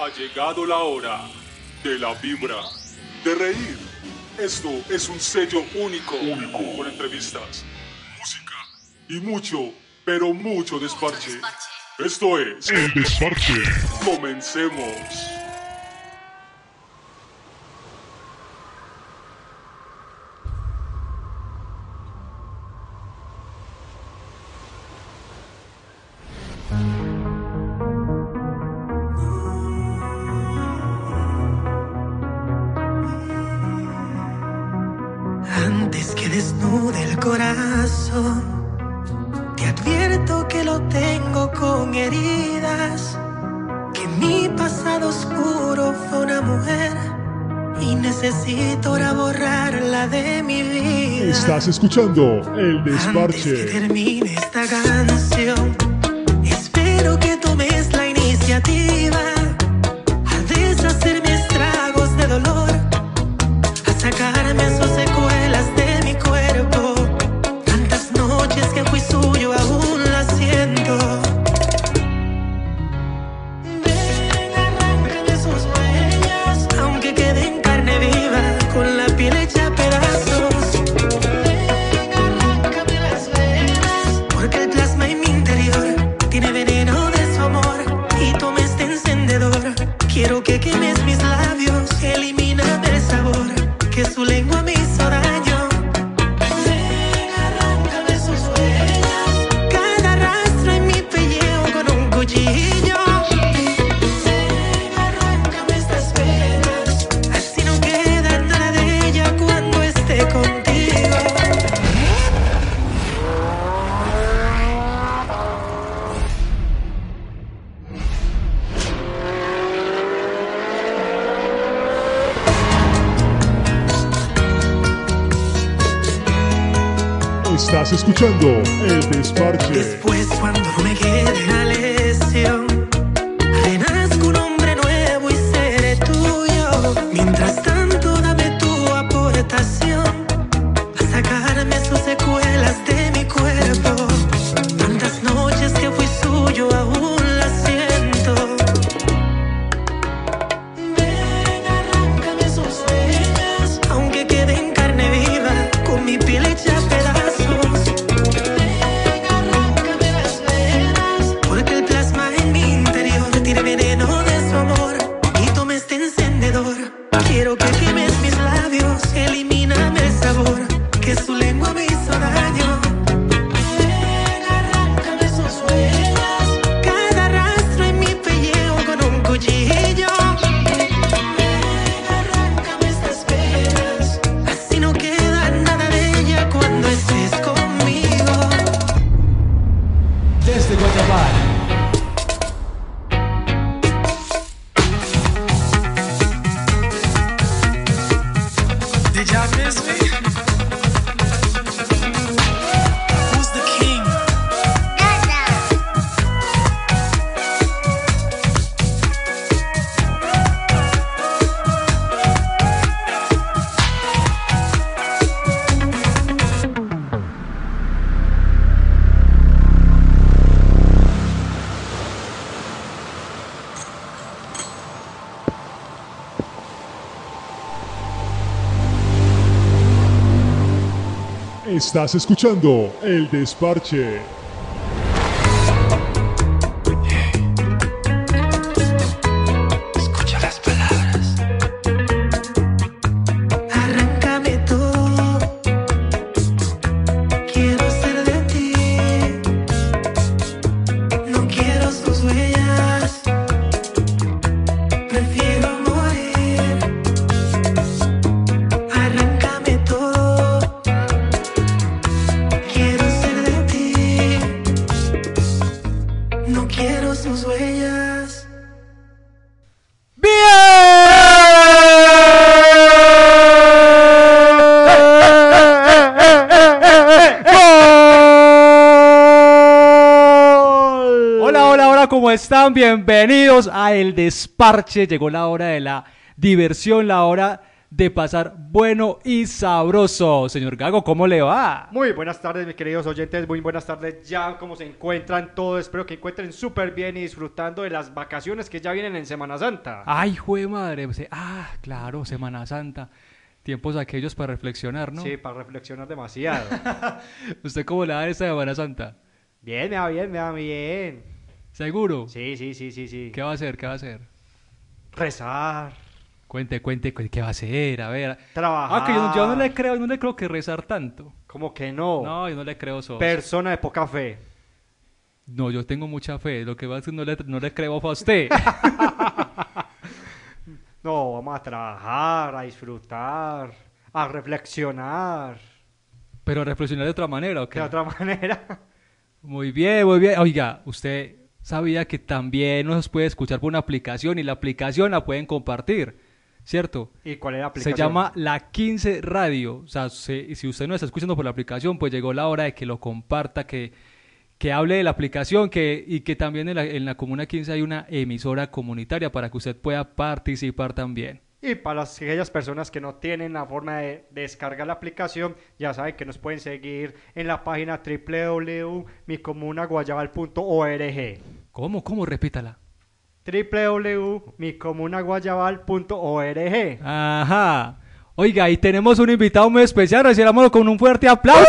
Ha llegado la hora de la vibra, de reír. Esto es un sello único, con entrevistas, música y mucho, pero mucho desparche. Mucho desparche. Esto es El Desparche. Comencemos. escuchando El Desparche. Antes que termine esta gana. Estás escuchando El Desparche. Después cuando me quede la lesión. Estás escuchando El Desparche. están? Bienvenidos a El Desparche. Llegó la hora de la diversión, la hora de pasar bueno y sabroso. Señor Gago, ¿cómo le va? Muy buenas tardes, mis queridos oyentes. Muy buenas tardes ya. ¿Cómo se encuentran todos? Espero que encuentren súper bien y disfrutando de las vacaciones que ya vienen en Semana Santa. Ay, jue madre. Pues, eh, ah, claro, Semana Santa. Tiempos aquellos para reflexionar, ¿no? Sí, para reflexionar demasiado. ¿Usted cómo le da esta Semana Santa? Bien, me va bien, me va bien. ¿Seguro? Sí, sí, sí, sí, sí. ¿Qué va a hacer? ¿Qué va a hacer? Rezar, Cuente, cuente, cu- ¿qué va a hacer? A ver. trabajar. Ah, que yo, yo no le creo, no le creo que rezar tanto. Como que no. No, yo no le creo eso. Persona de poca fe. No, yo tengo mucha fe. Lo que va a decir no le, no le creo a usted. No, vamos a trabajar, a disfrutar, a reflexionar. Pero reflexionar de otra manera, ¿ok? De otra manera. Muy bien, muy bien. Oiga, usted sabía que también nos puede escuchar por una aplicación y la aplicación la pueden compartir, ¿cierto? ¿Y cuál es la Se aplicación? llama La 15 Radio. O sea, se- si usted no está escuchando por la aplicación, pues llegó la hora de que lo comparta, que, que hable de la aplicación que, y que también en la, en la Comuna 15 hay una emisora comunitaria para que usted pueda participar también. Y para las, aquellas personas que no tienen la forma de descargar la aplicación, ya saben que nos pueden seguir en la página www.micomunaguayabal.org. ¿Cómo? ¿Cómo? Repítala. www.micomunaguayabal.org. Ajá. Oiga, y tenemos un invitado muy especial. Recibámoslo con un fuerte aplauso.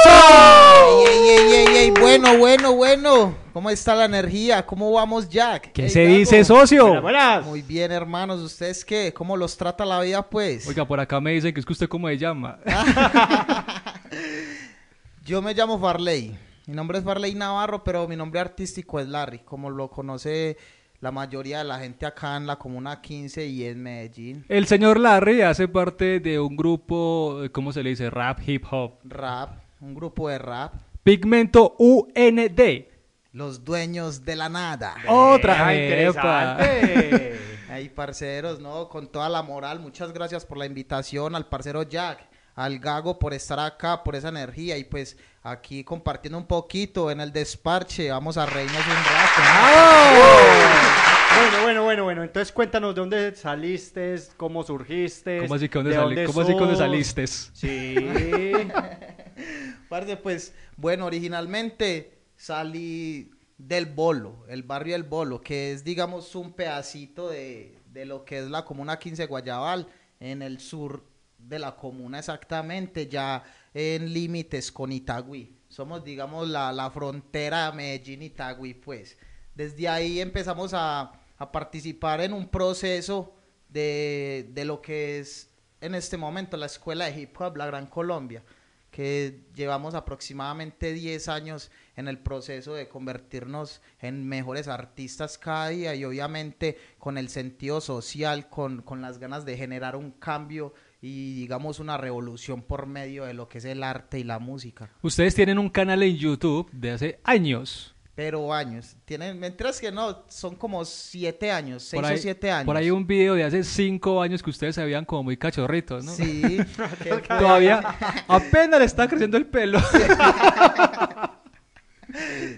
Ey, ey, ey, ey, ey, bueno, bueno, bueno. ¿Cómo está la energía? ¿Cómo vamos, Jack? ¿Qué Ey, se Gago. dice, socio? Buenas, buenas. Muy bien, hermanos. ¿Ustedes qué? ¿Cómo los trata la vida, pues? Oiga, por acá me dicen que es que usted cómo se llama. Yo me llamo Farley. Mi nombre es Farley Navarro, pero mi nombre artístico es Larry, como lo conoce la mayoría de la gente acá en la Comuna 15 y en Medellín. El señor Larry hace parte de un grupo, eh, ¿cómo se le dice? Rap, hip hop. Rap, un grupo de rap. Pigmento UND. Los dueños de la nada. Otra. Ah, Epa. interesante. Ahí, parceros, ¿no? Con toda la moral, muchas gracias por la invitación al parcero Jack, al Gago por estar acá, por esa energía y pues aquí compartiendo un poquito en el desparche, vamos a reírnos un rato. bueno, bueno, bueno, bueno. Entonces cuéntanos de dónde saliste, cómo surgiste. ¿Cómo así que dónde, de sali- dónde ¿cómo así que dónde saliste? Sí. Parce, pues, bueno, originalmente salí del Bolo, el barrio del Bolo, que es, digamos, un pedacito de, de lo que es la comuna 15 Guayabal, en el sur de la comuna exactamente, ya en límites con Itagüí. Somos, digamos, la, la frontera Medellín-Itagüí, pues. Desde ahí empezamos a, a participar en un proceso de, de lo que es en este momento la Escuela de Hip Hop La Gran Colombia, que llevamos aproximadamente 10 años en el proceso de convertirnos en mejores artistas cada día y obviamente con el sentido social, con, con las ganas de generar un cambio y digamos una revolución por medio de lo que es el arte y la música. Ustedes tienen un canal en YouTube de hace años. Pero años, tienen, mentiras que no, son como 7 años, 6 por ahí, o 7 años. Por ahí un video de hace cinco años que ustedes se veían como muy cachorritos, ¿no? Sí, Todavía apenas le está creciendo el pelo.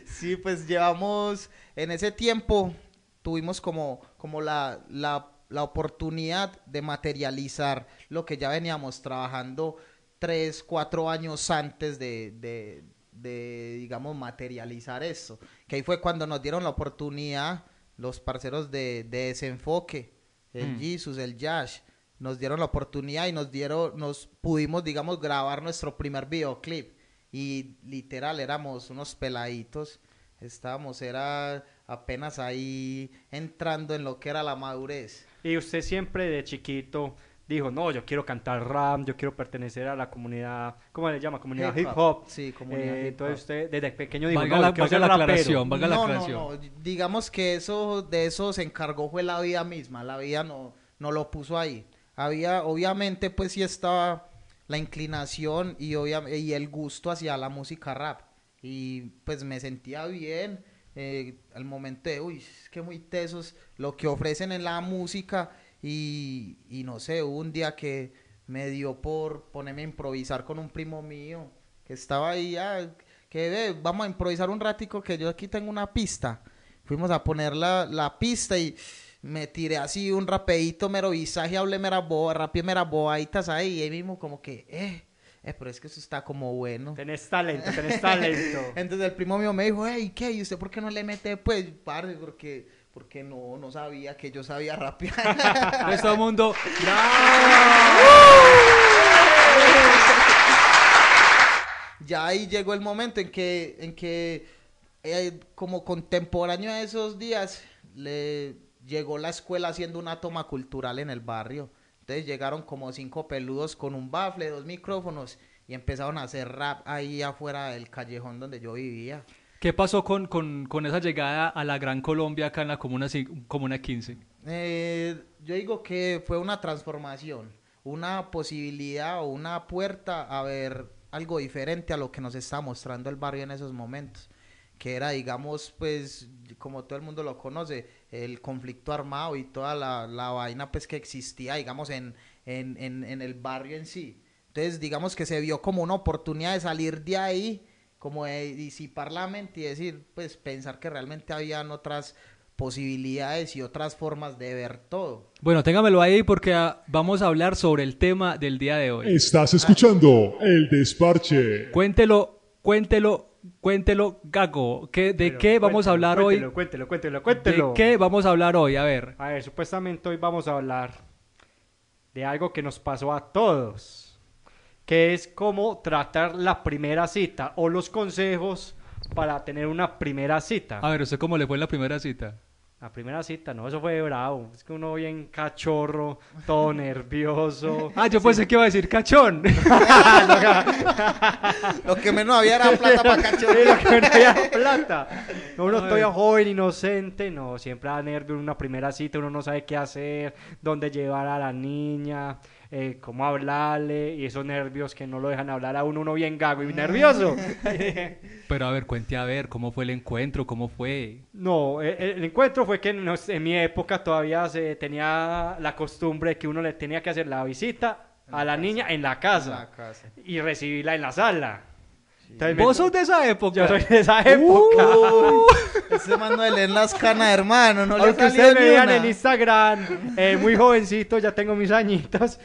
Sí, pues llevamos en ese tiempo, tuvimos como, como la, la, la oportunidad de materializar lo que ya veníamos trabajando tres, cuatro años antes de, de, de, digamos, materializar esto. Que ahí fue cuando nos dieron la oportunidad los parceros de, de Desenfoque, el Mm. Jesus, el Yash, nos dieron la oportunidad y nos dieron, nos pudimos, digamos, grabar nuestro primer videoclip. Y literal, éramos unos peladitos. Estábamos, era apenas ahí entrando en lo que era la madurez. Y usted siempre de chiquito dijo, no, yo quiero cantar rap, yo quiero pertenecer a la comunidad, ¿cómo le llama? Comunidad hip Hip hop. Sí, comunidad Eh, hip entonces hop. usted desde pequeño dijo, Valga no, la- valga ser la aclaración, valga la no, aclaración. no, no. Digamos que eso, de eso se encargó fue la vida misma. La vida no, no lo puso ahí. Había, obviamente, pues sí estaba la inclinación y, y el gusto hacia la música rap. Y pues me sentía bien eh, al momento de, uy, es que muy tesos lo que ofrecen en la música. Y, y no sé, hubo un día que me dio por ponerme a improvisar con un primo mío que estaba ahí, ah, que ve, vamos a improvisar un ratico que yo aquí tengo una pista. Fuimos a poner la, la pista y me tiré así un rapeito, mero visaje, hablé mera boba, rapié mera bobaditas ahí, y ahí mismo como que, eh, eh, pero es que eso está como bueno. Tenés talento, tenés talento. Entonces el primo mío me dijo, hey, ¿qué? ¿Y usted por qué no le mete? Pues, parce, porque, porque no, no sabía que yo sabía rapear. Entonces todo el mundo, ya ahí llegó el momento en que, en que eh, como contemporáneo a esos días, le llegó la escuela haciendo una toma cultural en el barrio. Entonces llegaron como cinco peludos con un bafle, dos micrófonos y empezaron a hacer rap ahí afuera del callejón donde yo vivía. ¿Qué pasó con, con, con esa llegada a la Gran Colombia acá en la Comuna, comuna 15? Eh, yo digo que fue una transformación, una posibilidad o una puerta a ver algo diferente a lo que nos está mostrando el barrio en esos momentos, que era, digamos, pues, como todo el mundo lo conoce, el conflicto armado y toda la, la vaina, pues, que existía, digamos, en, en, en, en el barrio en sí. Entonces, digamos que se vio como una oportunidad de salir de ahí, como de disipar la mente y decir, pues, pensar que realmente habían otras posibilidades y otras formas de ver todo. Bueno, téngamelo ahí porque ah, vamos a hablar sobre el tema del día de hoy. Estás escuchando El Desparche. Cuéntelo, cuéntelo, cuéntelo, Gago. ¿qué, ¿De Pero qué vamos a cuéntelo, hablar cuéntelo, hoy? Cuéntelo, cuéntelo, ¿De cuéntelo. qué vamos a hablar hoy? A ver. A ver, supuestamente hoy vamos a hablar de algo que nos pasó a todos, que es cómo tratar la primera cita o los consejos para tener una primera cita. A ver, ¿usted cómo le fue en la primera cita? La primera cita, no, eso fue bravo. Es que uno bien cachorro, todo nervioso. Ah, yo pensé que iba a decir cachón. Lo que menos había era plata para Sí, cachorro. lo que no había plata. Uno todavía joven, inocente, no, siempre da nervio en una primera cita, uno no sabe qué hacer, dónde llevar a la niña, eh, cómo hablarle, y esos nervios que no lo dejan hablar a uno, uno bien gago y nervioso. Pero a ver, cuente a ver, ¿cómo fue el encuentro? ¿Cómo fue? No, eh, el encuentro fue que en mi época todavía se tenía la costumbre de que uno le tenía que hacer la visita a la niña en la casa y recibirla en la sala. Entonces me- ¿Vos sos de esa época? Yo soy de esa época. Uh, Ese man no le leen las canas, hermano. No le Aunque salió ustedes me vean en Instagram, eh, muy jovencito, ya tengo mis añitos,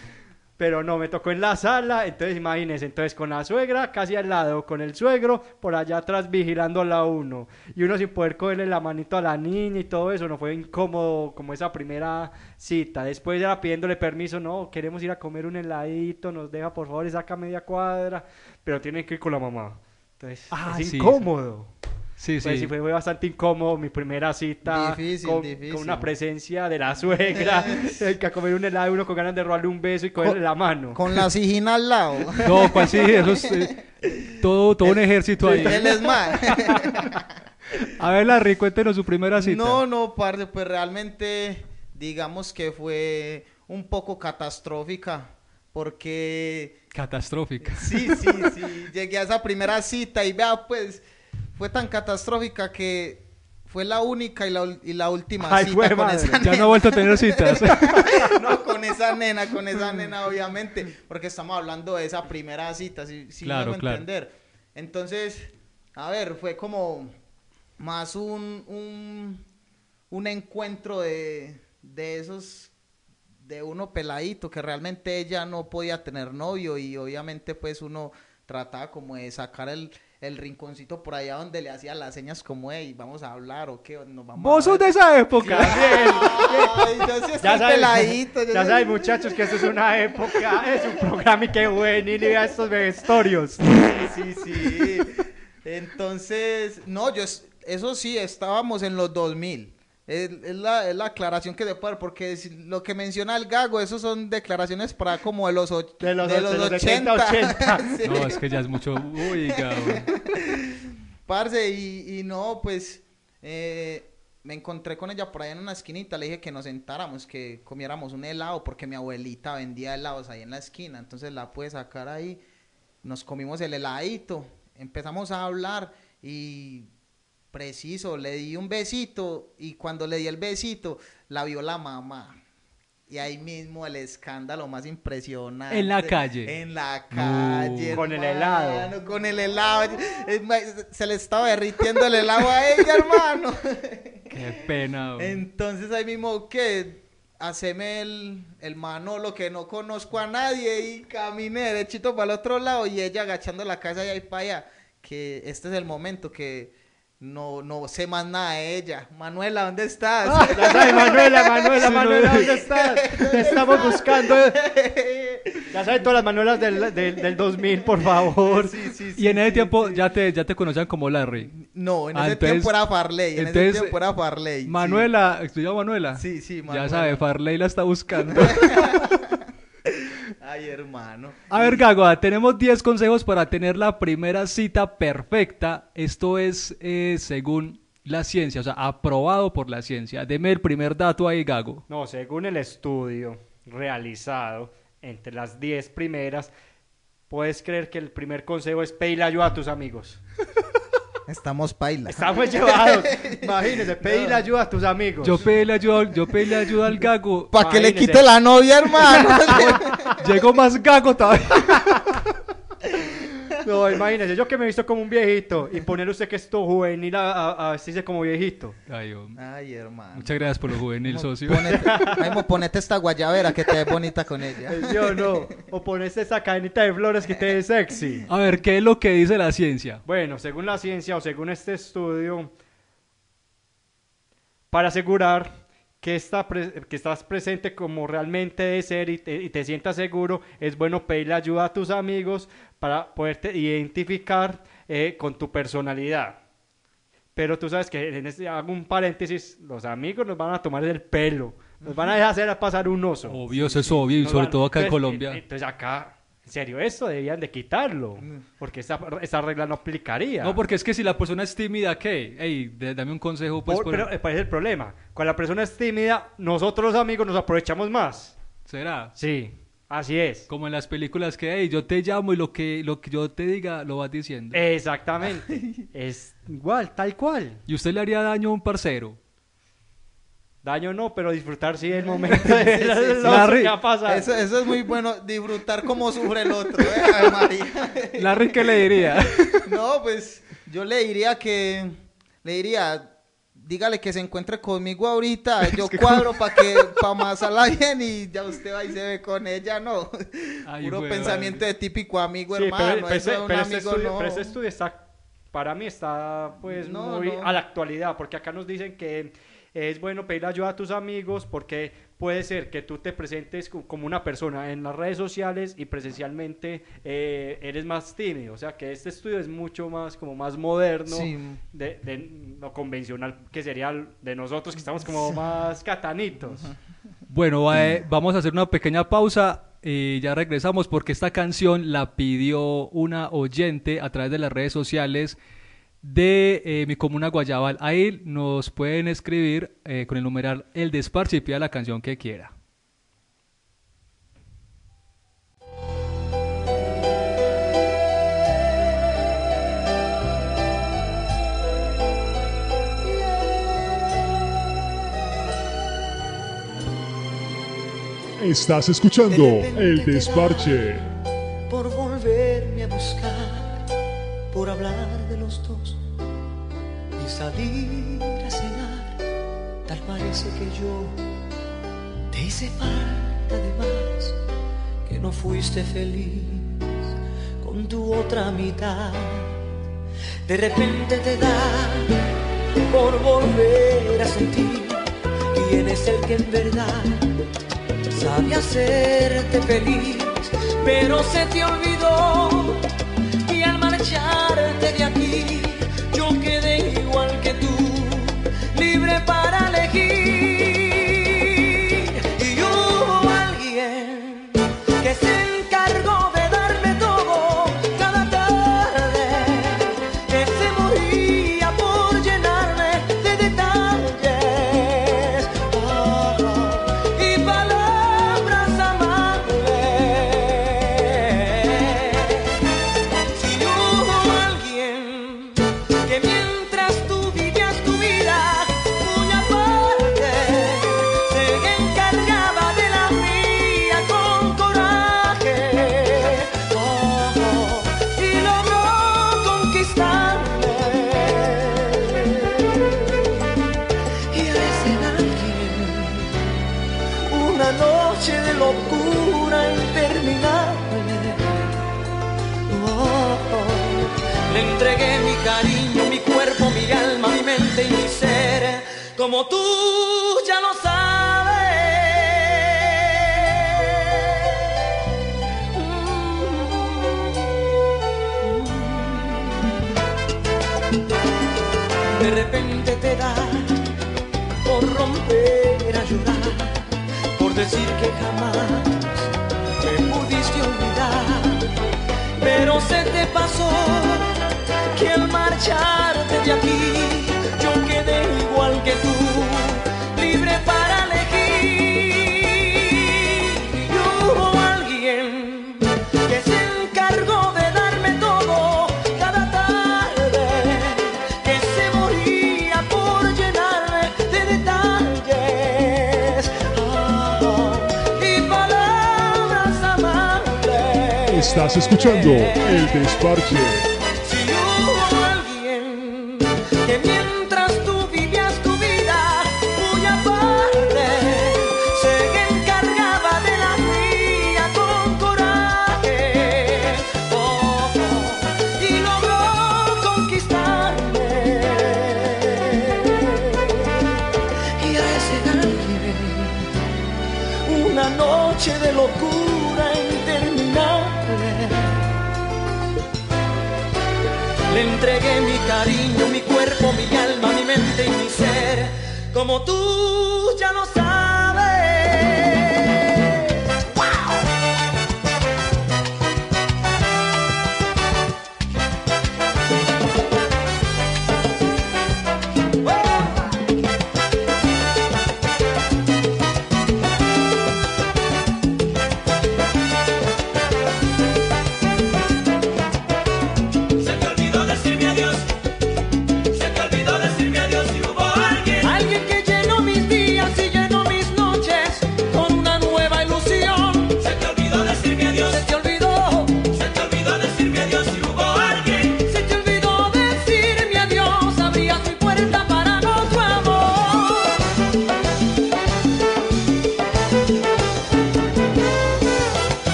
pero no, me tocó en la sala, entonces imagínense, entonces con la suegra casi al lado, con el suegro por allá atrás vigilándola a uno, y uno sin poder cogerle la manito a la niña y todo eso, no fue incómodo como esa primera cita, después era pidiéndole permiso, no, queremos ir a comer un heladito, nos deja por favor, y saca media cuadra, pero tienen que ir con la mamá, entonces Ah, es sí, incómodo. Sí, Pues sí. sí, fue, fue bastante incómodo mi primera cita Difícil, con, difícil. con una presencia de la suegra, el que a comer un helado uno con ganas de robarle un beso y cogerle la mano. Con la sigina al lado. No, pues sí, eso es eh, todo, todo un ejército ahí. Él es más. A ver, Larry, cuéntenos su primera cita. No, no, parce, pues realmente digamos que fue un poco catastrófica. Porque Catastrófica. sí, sí, sí, llegué a esa primera cita y vea, pues fue tan catastrófica que fue la única y la, y la última Ay, cita con madre. esa Ya no he vuelto a tener citas. no, con esa nena, con esa nena, obviamente, porque estamos hablando de esa primera cita, si, si claro. entender. Entonces, a ver, fue como más un, un, un encuentro de, de esos, de uno peladito, que realmente ella no podía tener novio y obviamente pues uno trataba como de sacar el, el rinconcito por allá donde le hacía las señas como, hey, vamos a hablar o qué, nos vamos Vos a sos ver". de esa época. Ay, yo sí Ya estoy saben, peladito. yo ya sí- saben muchachos que esto es una época, es un programa y qué bueno, y vea estos vejestorios. Sí, sí. Entonces, no, yo, es- eso sí, estábamos en los 2000. Es, es la, es la aclaración que de poder, porque si- lo que menciona el gago, eso son declaraciones para como de los, och- De los- de los de los 80. 80. Sí. No, es que ya es mucho. Uy, cabrón. Parce, y, y no, pues eh, me encontré con ella por ahí en una esquinita, le dije que nos sentáramos, que comiéramos un helado, porque mi abuelita vendía helados ahí en la esquina, entonces la pude sacar ahí, nos comimos el heladito, empezamos a hablar y preciso, le di un besito y cuando le di el besito, la vio la mamá. Y ahí mismo el escándalo más impresionante. En la calle. En la calle. Con el hermano, helado. Con el helado. Se le estaba derritiendo el helado a ella, hermano. Qué pena. güey. Entonces ahí mismo que haceme el, el Manolo que no conozco a nadie y caminé derechito para el otro lado y ella agachando la cabeza y ahí para allá. Que este es el momento que no, no sé más nada de ella. Manuela, ¿dónde estás? Ya sabes, Manuela, Manuela, Sí, Manuela. ¿dónde estás? Te estamos buscando. Ya sabes todas las Manuelas del, del, del 2000, por favor. Sí, sí, Y en sí, ese sí, tiempo sí. ya te, ya te conocían como Larry. No, en Ah, ese entonces- tiempo era Farley. En entonces, ese tiempo era Farley. sí. Manuela, ¿se llama Manuela? Sí, sí, Ya Manuela. sabe, Farley la está buscando. Ay, hermano. A ver, Gago, tenemos 10 consejos para tener la primera cita perfecta. Esto es eh, según la ciencia, o sea, aprobado por la ciencia. Deme el primer dato ahí, Gago. No, según el estudio realizado entre las 10 primeras, puedes creer que el primer consejo es pedirle ayuda a tus amigos. Estamos paila. Estamos llevados. Imagínese, pedirle ayuda a tus amigos. Yo pedí ayuda, yo ayuda al Gago. Para que le quite la novia, hermano. Llegó más Gago todavía. No, imagínese, yo que me he visto como un viejito y ponerle usted que esto juvenil a, a, a vestirse como viejito. Ay, hombre. Ay, hermano. Muchas gracias por lo juvenil, socio. Ponete, ay, mo, ponete esta guayabera que te ve bonita con ella. Yo no. O ponerse esa cadenita de flores que te ve sexy. A ver, ¿qué es lo que dice la ciencia? Bueno, según la ciencia o según este estudio, para asegurar que, está pre- que estás presente como realmente debe ser y te, y te sientas seguro, es bueno pedirle ayuda a tus amigos para poderte identificar eh, con tu personalidad. Pero tú sabes que en este, hago un paréntesis, los amigos nos van a tomar el pelo, nos van a dejar hacer pasar un oso. Obvio, eso es obvio, y sobre van- todo acá en entonces, Colombia. eh, Entonces acá, en serio, esto debían de quitarlo, porque esa, esa regla no aplicaría. No, porque es que si la persona es tímida, ¿qué? Ey, de- dame un consejo, pues. Por- por- pero eh, ¿cuál es el problema? Cuando la persona es tímida, nosotros los amigos nos aprovechamos más. ¿Será? Sí, así es. Como en las películas que, hey, yo te llamo y lo que, lo que yo te diga lo vas diciendo. Exactamente. es igual, tal cual. ¿Y usted le haría daño a un parcero? Daño no, pero disfrutar sí el momento de sí, sí. Larry, que. Eso, eso es muy bueno, disfrutar cómo sufre el otro, ¿eh? Ay, María. Larry, ¿qué le diría? No, pues yo le diría que, le diría, dígale que se encuentre conmigo ahorita, yo cuadro para que, para amasarla bien y ya usted va y se ve con ella, no. Ay, Puro pensamiento de típico amigo, hermano, pero, pero un pero amigo estudio, no. pero este estudio está, para mí está pues No, muy no. a la actualidad, porque acá nos dicen que es bueno pedir ayuda a tus amigos porque puede ser que tú te presentes co- como una persona en las redes sociales y presencialmente eh, eres más tímido, o sea que este estudio es mucho más como más moderno Sí. de, de lo convencional que sería de nosotros que estamos como más catanitos. Bueno, eh, vamos a hacer una pequeña pausa y ya regresamos porque esta canción la pidió una oyente a través de las redes sociales de eh, mi comuna Guayabal. Ahí nos pueden escribir eh, con el numeral El Desparche y pida la canción que quiera. Estás escuchando El Desparche. Salir a cenar. Tal parece que yo te hice falta de más, que no fuiste feliz con tu otra mitad. De repente te da por volver a sentir quién es el que en verdad sabe hacerte feliz, pero se te olvidó de ser, como tú ya lo sabes. De repente te da por romper a llorar, por decir que jamás me pudiste olvidar, pero se te pasó que al marchar Estás escuchando El Desparche. como.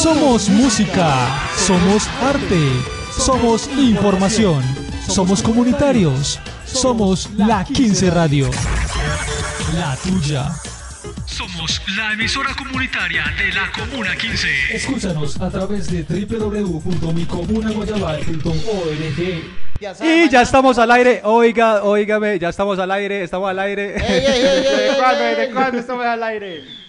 Somos música, somos arte, somos información, somos comunitarios, somos la 15 Radio. La tuya. Somos la emisora comunitaria de la Comuna 15. Escúchanos a través de www.micomunaguayabal.org. Y ya estamos al aire, oiga, oígame, ya estamos al aire, estamos al aire. ¿De cuándo, de cuándo estamos al aire?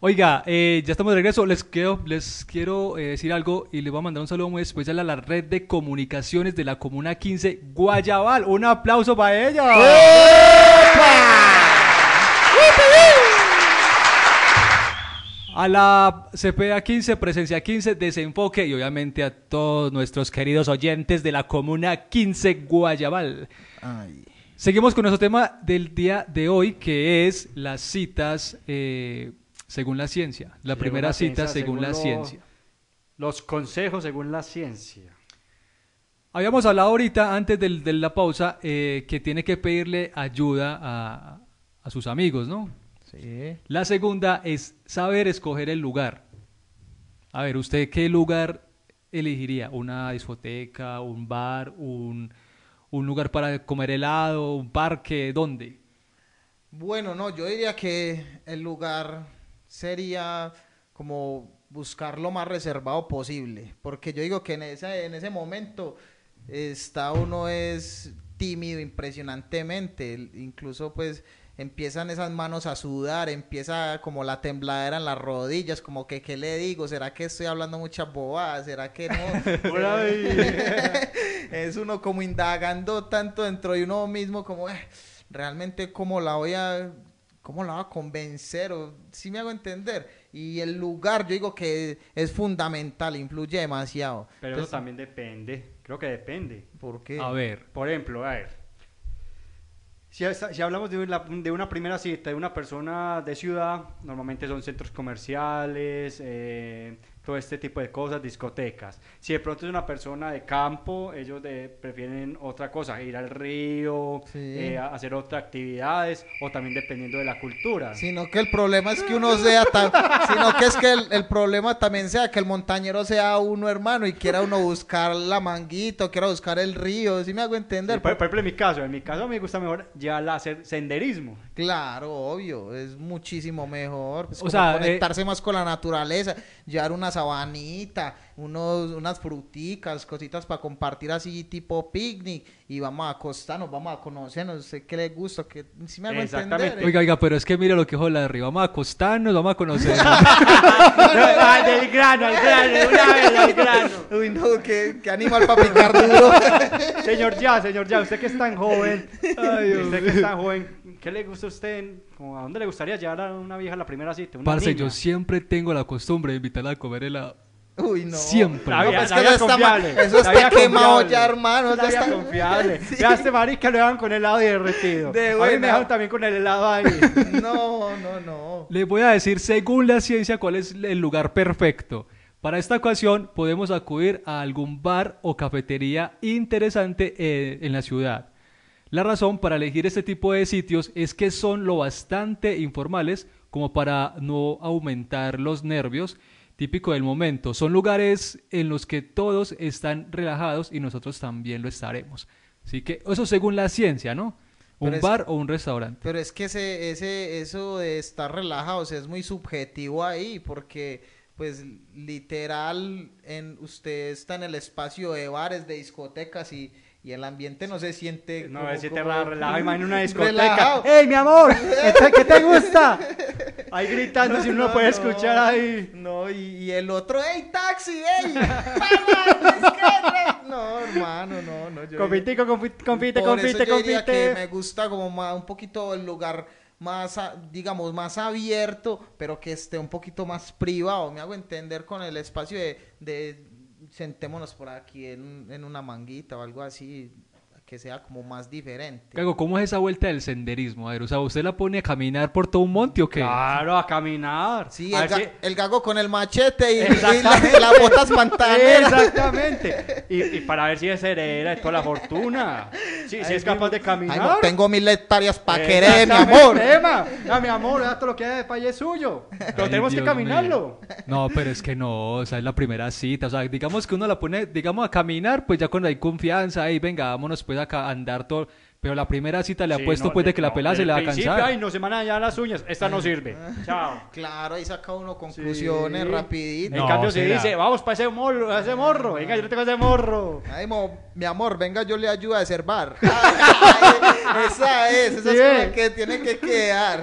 Oiga, eh, ya estamos de regreso. Les quiero, les quiero eh, decir algo y les voy a mandar un saludo muy especial a la red de comunicaciones de la Comuna 15 Guayabal. Un aplauso para ella. A la CPA 15, Presencia 15, Desenfoque y obviamente a todos nuestros queridos oyentes de la Comuna 15 Guayabal. Ay. Seguimos con nuestro tema del día de hoy, que es las citas eh, según la ciencia. La Según primera la cita ciencia, según, según la lo- ciencia. Los consejos según la ciencia. Habíamos hablado ahorita, antes del- de, la pausa, eh, que tiene que pedirle ayuda a, a sus amigos, ¿no? Sí. La segunda es saber escoger el lugar. A ver, ¿usted qué lugar elegiría? ¿Una discoteca, un bar, un, un lugar para comer helado, un parque? ¿Dónde? Bueno, no, yo diría que el lugar sería como buscar lo más reservado posible, porque yo digo que en ese, en ese momento está uno es tímido impresionantemente, incluso pues empiezan esas manos a sudar, empieza como la tembladera en las rodillas, como que qué le digo, será que estoy hablando muchas bobadas, será que no, es uno como indagando tanto dentro de uno mismo como "Eh, realmente cómo la voy a cómo la voy a convencer o si me hago entender y el lugar yo digo que es fundamental influye demasiado Pero eso también depende. Creo que depende. ¿por qué? A ver. Por ejemplo, a ver. Si hablamos de una, de una primera cita de una persona de ciudad, normalmente son centros comerciales, eh, todo este tipo de cosas, discotecas. Si de pronto es una persona de campo, ellos de- prefieren otra cosa, ir al río, Sí. eh, hacer otras actividades, o también dependiendo de la cultura. Sino que el problema es que uno sea tan... Sino que es que el, el problema también sea que el montañero sea uno hermano y quiera uno buscar la manguito, quiera buscar el río, si me hago Sí, entender? por, por ejemplo, en mi caso, en mi caso me gusta mejor ya hacer senderismo. Claro, obvio, es muchísimo mejor. pues, O sea, eh, conectarse más con la naturaleza, llevar una sabanita, unos, unas fruticas, cositas para compartir así tipo picnic y vamos a acostarnos, vamos a conocernos, sé qué le gusta, que si me hago Exactamente. entender. ¿eh? Oiga, oiga, pero es que mire lo que dijo la de arriba. Vamos a acostarnos, vamos a conocer. Ah, del grano, al grano, una vez al grano. Uy, no, qué, qué animal para picar duro. Señor ya, señor ya, usted que es tan joven, usted que es tan joven, ¿qué le gusta a usted? Como, ¿A dónde le gustaría llevar a una vieja a la primera cita? Una Parce, niña? yo siempre tengo la costumbre de invitarla a comer helado. Uy, no. Siempre. La No, vieja- pues la que vieja eso está, confiable, eso la está quemado confiable. ya, hermano. La ya está- confiable. Sí. Vea, este marica lo dejan con helado y derretido. De a mí me dejan también con el helado ahí. No, no, no. Les voy a decir, según la ciencia, cuál es el lugar perfecto. Para esta ocasión podemos acudir a algún bar o cafetería interesante eh, en la ciudad. La razón para elegir este tipo de sitios es que son lo bastante informales como para no aumentar los nervios, típico del momento. Son lugares en los que todos están relajados y nosotros también lo estaremos. Así que eso según la ciencia, ¿no? Un Pero es- bar o un restaurante. Pero es que ese, ese, eso de estar relajados es muy subjetivo ahí, porque pues literal en usted está en el espacio de bares, de discotecas y, y el ambiente no se siente No, como- ese te como- relajado, imagina una discoteca. Relajado. ¡Ey, mi amor! ¿Qué qué te gusta? Ahí gritando si uno No, puede escuchar ahí. No, y, y el otro, ¡ey, taxi! ¡ey! ¡Vamos, es que- No, hermano, no, no. yo- Compitico, confi- compite, Por eso compite, yo diría que compite. me gusta como más, un poquito el lugar más, digamos, más abierto, pero que esté un poquito más privado. Me hago entender con el espacio de, de sentémonos por aquí en, en una manguita o algo así, que sea como más diferente. Cago, ¿cómo es esa vuelta del senderismo? A ver, o sea, ¿usted la pone a caminar por todo un monte o qué? Claro, a caminar. Sí, A el, ga- si- el gago con el machete y, y la- Exactamente. las botas pantaneras. Exactamente. Y, y para ver si es heredera de toda la fortuna. Sí, si es capaz de Ay, caminar. no, tengo mil hectáreas para querer, mi amor. Emma. Ah, mi amor, ya todo lo que hay de país es suyo. Pero Ay, tenemos que Dios caminarlo. mío. No, pero es que no, o sea, es la primera cita. O sea, digamos que uno la pone, digamos, a caminar, pues ya cuando hay confianza, ahí venga, vámonos pues andar todo. Pero la primera cita le Sí, apuesto no, pues de que la pelada se le va a cansar. Ay, no se van a dañar las uñas. Esta no sirve. Chao. Claro, ahí saca uno conclusiones Sí. rapidito. En No, cambio, si será. dice, vamos para ese morro, ese morro. Venga, yo no tengo ese morro. Ay, mo- mi amor, venga, yo le ayudo a. Ay, esa es, esa Sí, es con eh. la que tiene que quedar.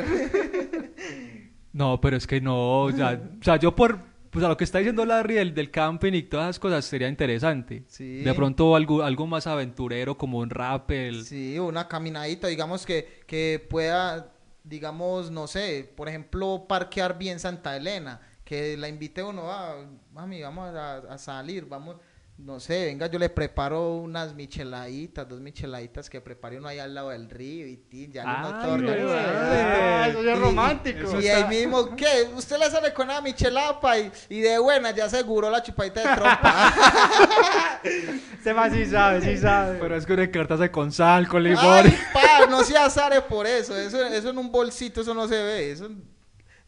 No, pero es que no, o sea, o sea, yo por, pues a lo que está diciendo Larry del, del camping y todas esas cosas sería interesante. Sí. De pronto algo, algo más aventurero como un rappel. Sí, una caminadita, digamos que, que pueda, digamos, no sé, por ejemplo, parquear bien Santa Elena, que la invite uno, a mami, vamos a, a salir, vamos, no sé, venga, yo le preparo unas micheladitas, dos micheladitas que prepare uno ahí al lado del río y tin, ya uno todo güey, organizado. Ah, eso ya es Y- romántico. Y ahí mismo, ¿qué? Usted le sale con una michelada y, y de buena ya aseguró la chupadita de trompa. Este más sí sabe, sí sabe. Pero es que uno encartarse con sal, con limón. Ay, pa, no se azare por eso. Eso, eso en un bolsito, eso no se ve. Eso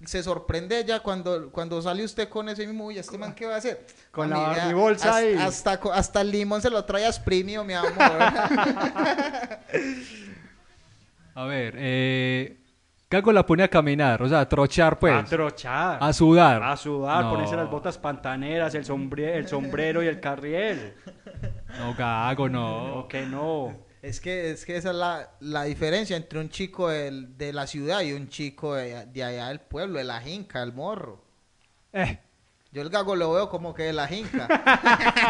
se sorprende ya cuando, cuando sale usted con eso y mismo, uy, ¿este man qué va a hacer? Con la vea, barbibolsa has- ahí. Hasta, co- hasta el limón se lo trae exprimido, mi amor. A ver, eh, Cago la pone a caminar, o sea, a trochar pues. a trochar. A sudar. A sudar, No. ponerse las botas pantaneras, el, sombre- el sombrero y el carriel. No, Gago, no. ¿O que no? Es, que, es que esa es la, la diferencia entre un chico del- de la ciudad y un chico de, de allá del pueblo, de la jinca, el morro. Eh, Yo el gago lo veo como que de la jinca.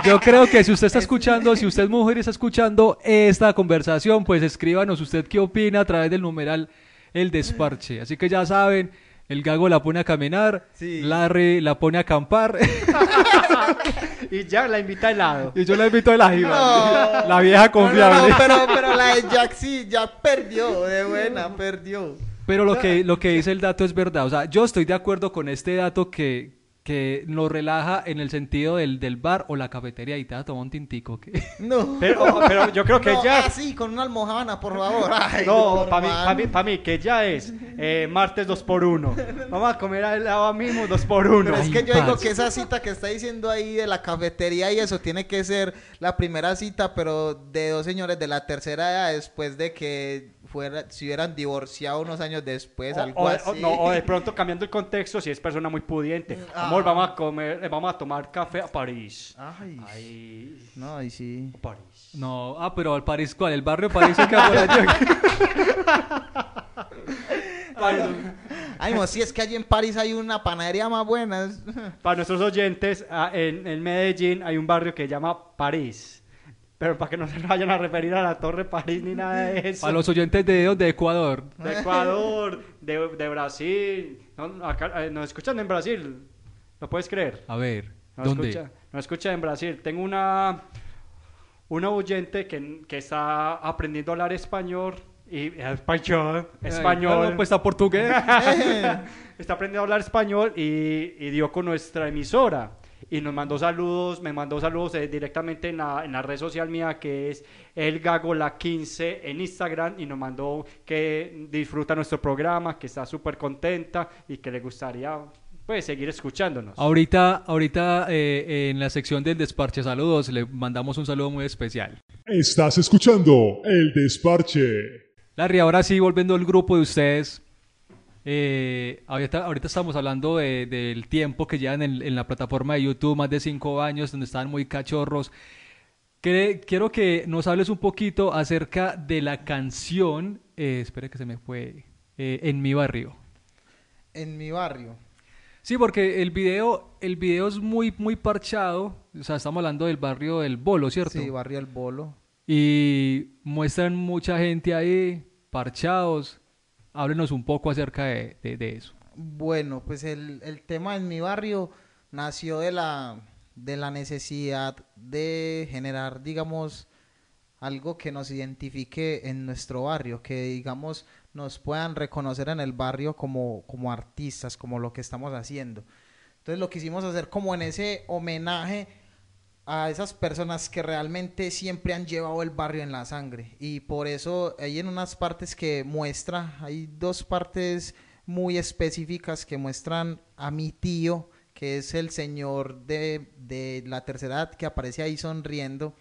Yo creo que si usted está escuchando, si usted es mujer y está escuchando esta conversación, pues escríbanos usted qué opina a través del numeral El Desparche. Así que ya saben, el gago la pone a caminar, Sí. Larry la pone a acampar Y ya la invita a helado. y yo la invito a la jiba, No. la vieja confiable. no, no, pero, pero la de Jack sí, ya perdió, de buena, perdió. Pero lo que, lo que dice el dato es verdad. O sea, yo estoy de acuerdo con este dato que, que nos relaja en el sentido del, del bar o la cafetería y te vas a tomar un tintico. ¿qué? No. Pero, pero yo creo que no, ya... así, con una almohadana, por favor. Ay, No, para mí, pa' mí, pa' mí, que ya es eh, martes 2 por 1 Vamos a comer al lado mismo 2 por 1 Pero es Ay, que yo digo que esa cita que está diciendo ahí de la cafetería y eso tiene que ser la primera cita, pero de dos señores de la tercera edad después de que fuera, se hubieran divorciado unos años después, O, algo o- así. o- no, o de pronto cambiando el contexto, si es persona muy pudiente. Ah. Amor, vamos a comer, eh, vamos a tomar café a París. Ay, Ay, no, y sí. París. No, ah, pero al París, ¿cuál? El barrio París allá. Ay, no, si es que allí en París hay una panadería más buena. Para nuestros oyentes, ah, en, en Medellín hay un barrio que se llama París. Pero para que no se vayan a referir a la Torre París ni nada de eso. A los oyentes de de Ecuador. De Ecuador, de, de Brasil. No, acá, eh, nos escuchan en Brasil. ¿Lo puedes creer? A ver, Nos ¿dónde? escucha, nos escucha en Brasil. Tengo una, una oyente que, que está aprendiendo a hablar español. Y español, Ay, español. claro, pues a portugués. está aprendiendo a hablar español y, y dio con nuestra emisora. Y nos mandó saludos, me mandó saludos eh, directamente en la, en la red social mía que es El Gago La 15 en Instagram y nos mandó que disfruta nuestro programa, que está súper contenta y que le gustaría pues seguir escuchándonos. ahorita, ahorita eh, en la sección del desparche saludos le mandamos un saludo muy especial. Estás escuchando El Desparche. Larry, ahora sí, volviendo al grupo de ustedes. Eh, ahorita, ahorita estamos hablando de- del tiempo que llevan en, en la plataforma de YouTube, más de cinco años, donde estaban muy cachorros. Que- quiero que nos hables un poquito acerca de la canción, eh, espere que se me fue, eh, En mi barrio. En mi barrio. Sí, porque el video, el video es muy, muy parchado. O sea, estamos hablando del barrio del Bolo, ¿cierto? Sí, barrio El Bolo. Y muestran mucha gente ahí, parchados. Háblenos un poco acerca de, de- de eso. Bueno, pues el, el tema en mi barrio nació de la, de la necesidad de generar, digamos, algo que nos identifique en nuestro barrio, que digamos nos puedan reconocer en el barrio como, como artistas, como lo que estamos haciendo. Entonces lo quisimos hacer como en ese homenaje a esas personas que realmente siempre han llevado el barrio en la sangre. Y por eso hay en unas partes que muestra, hay dos partes muy específicas que muestran a mi tío, que es el señor de, de la tercera edad que aparece ahí sonriendo,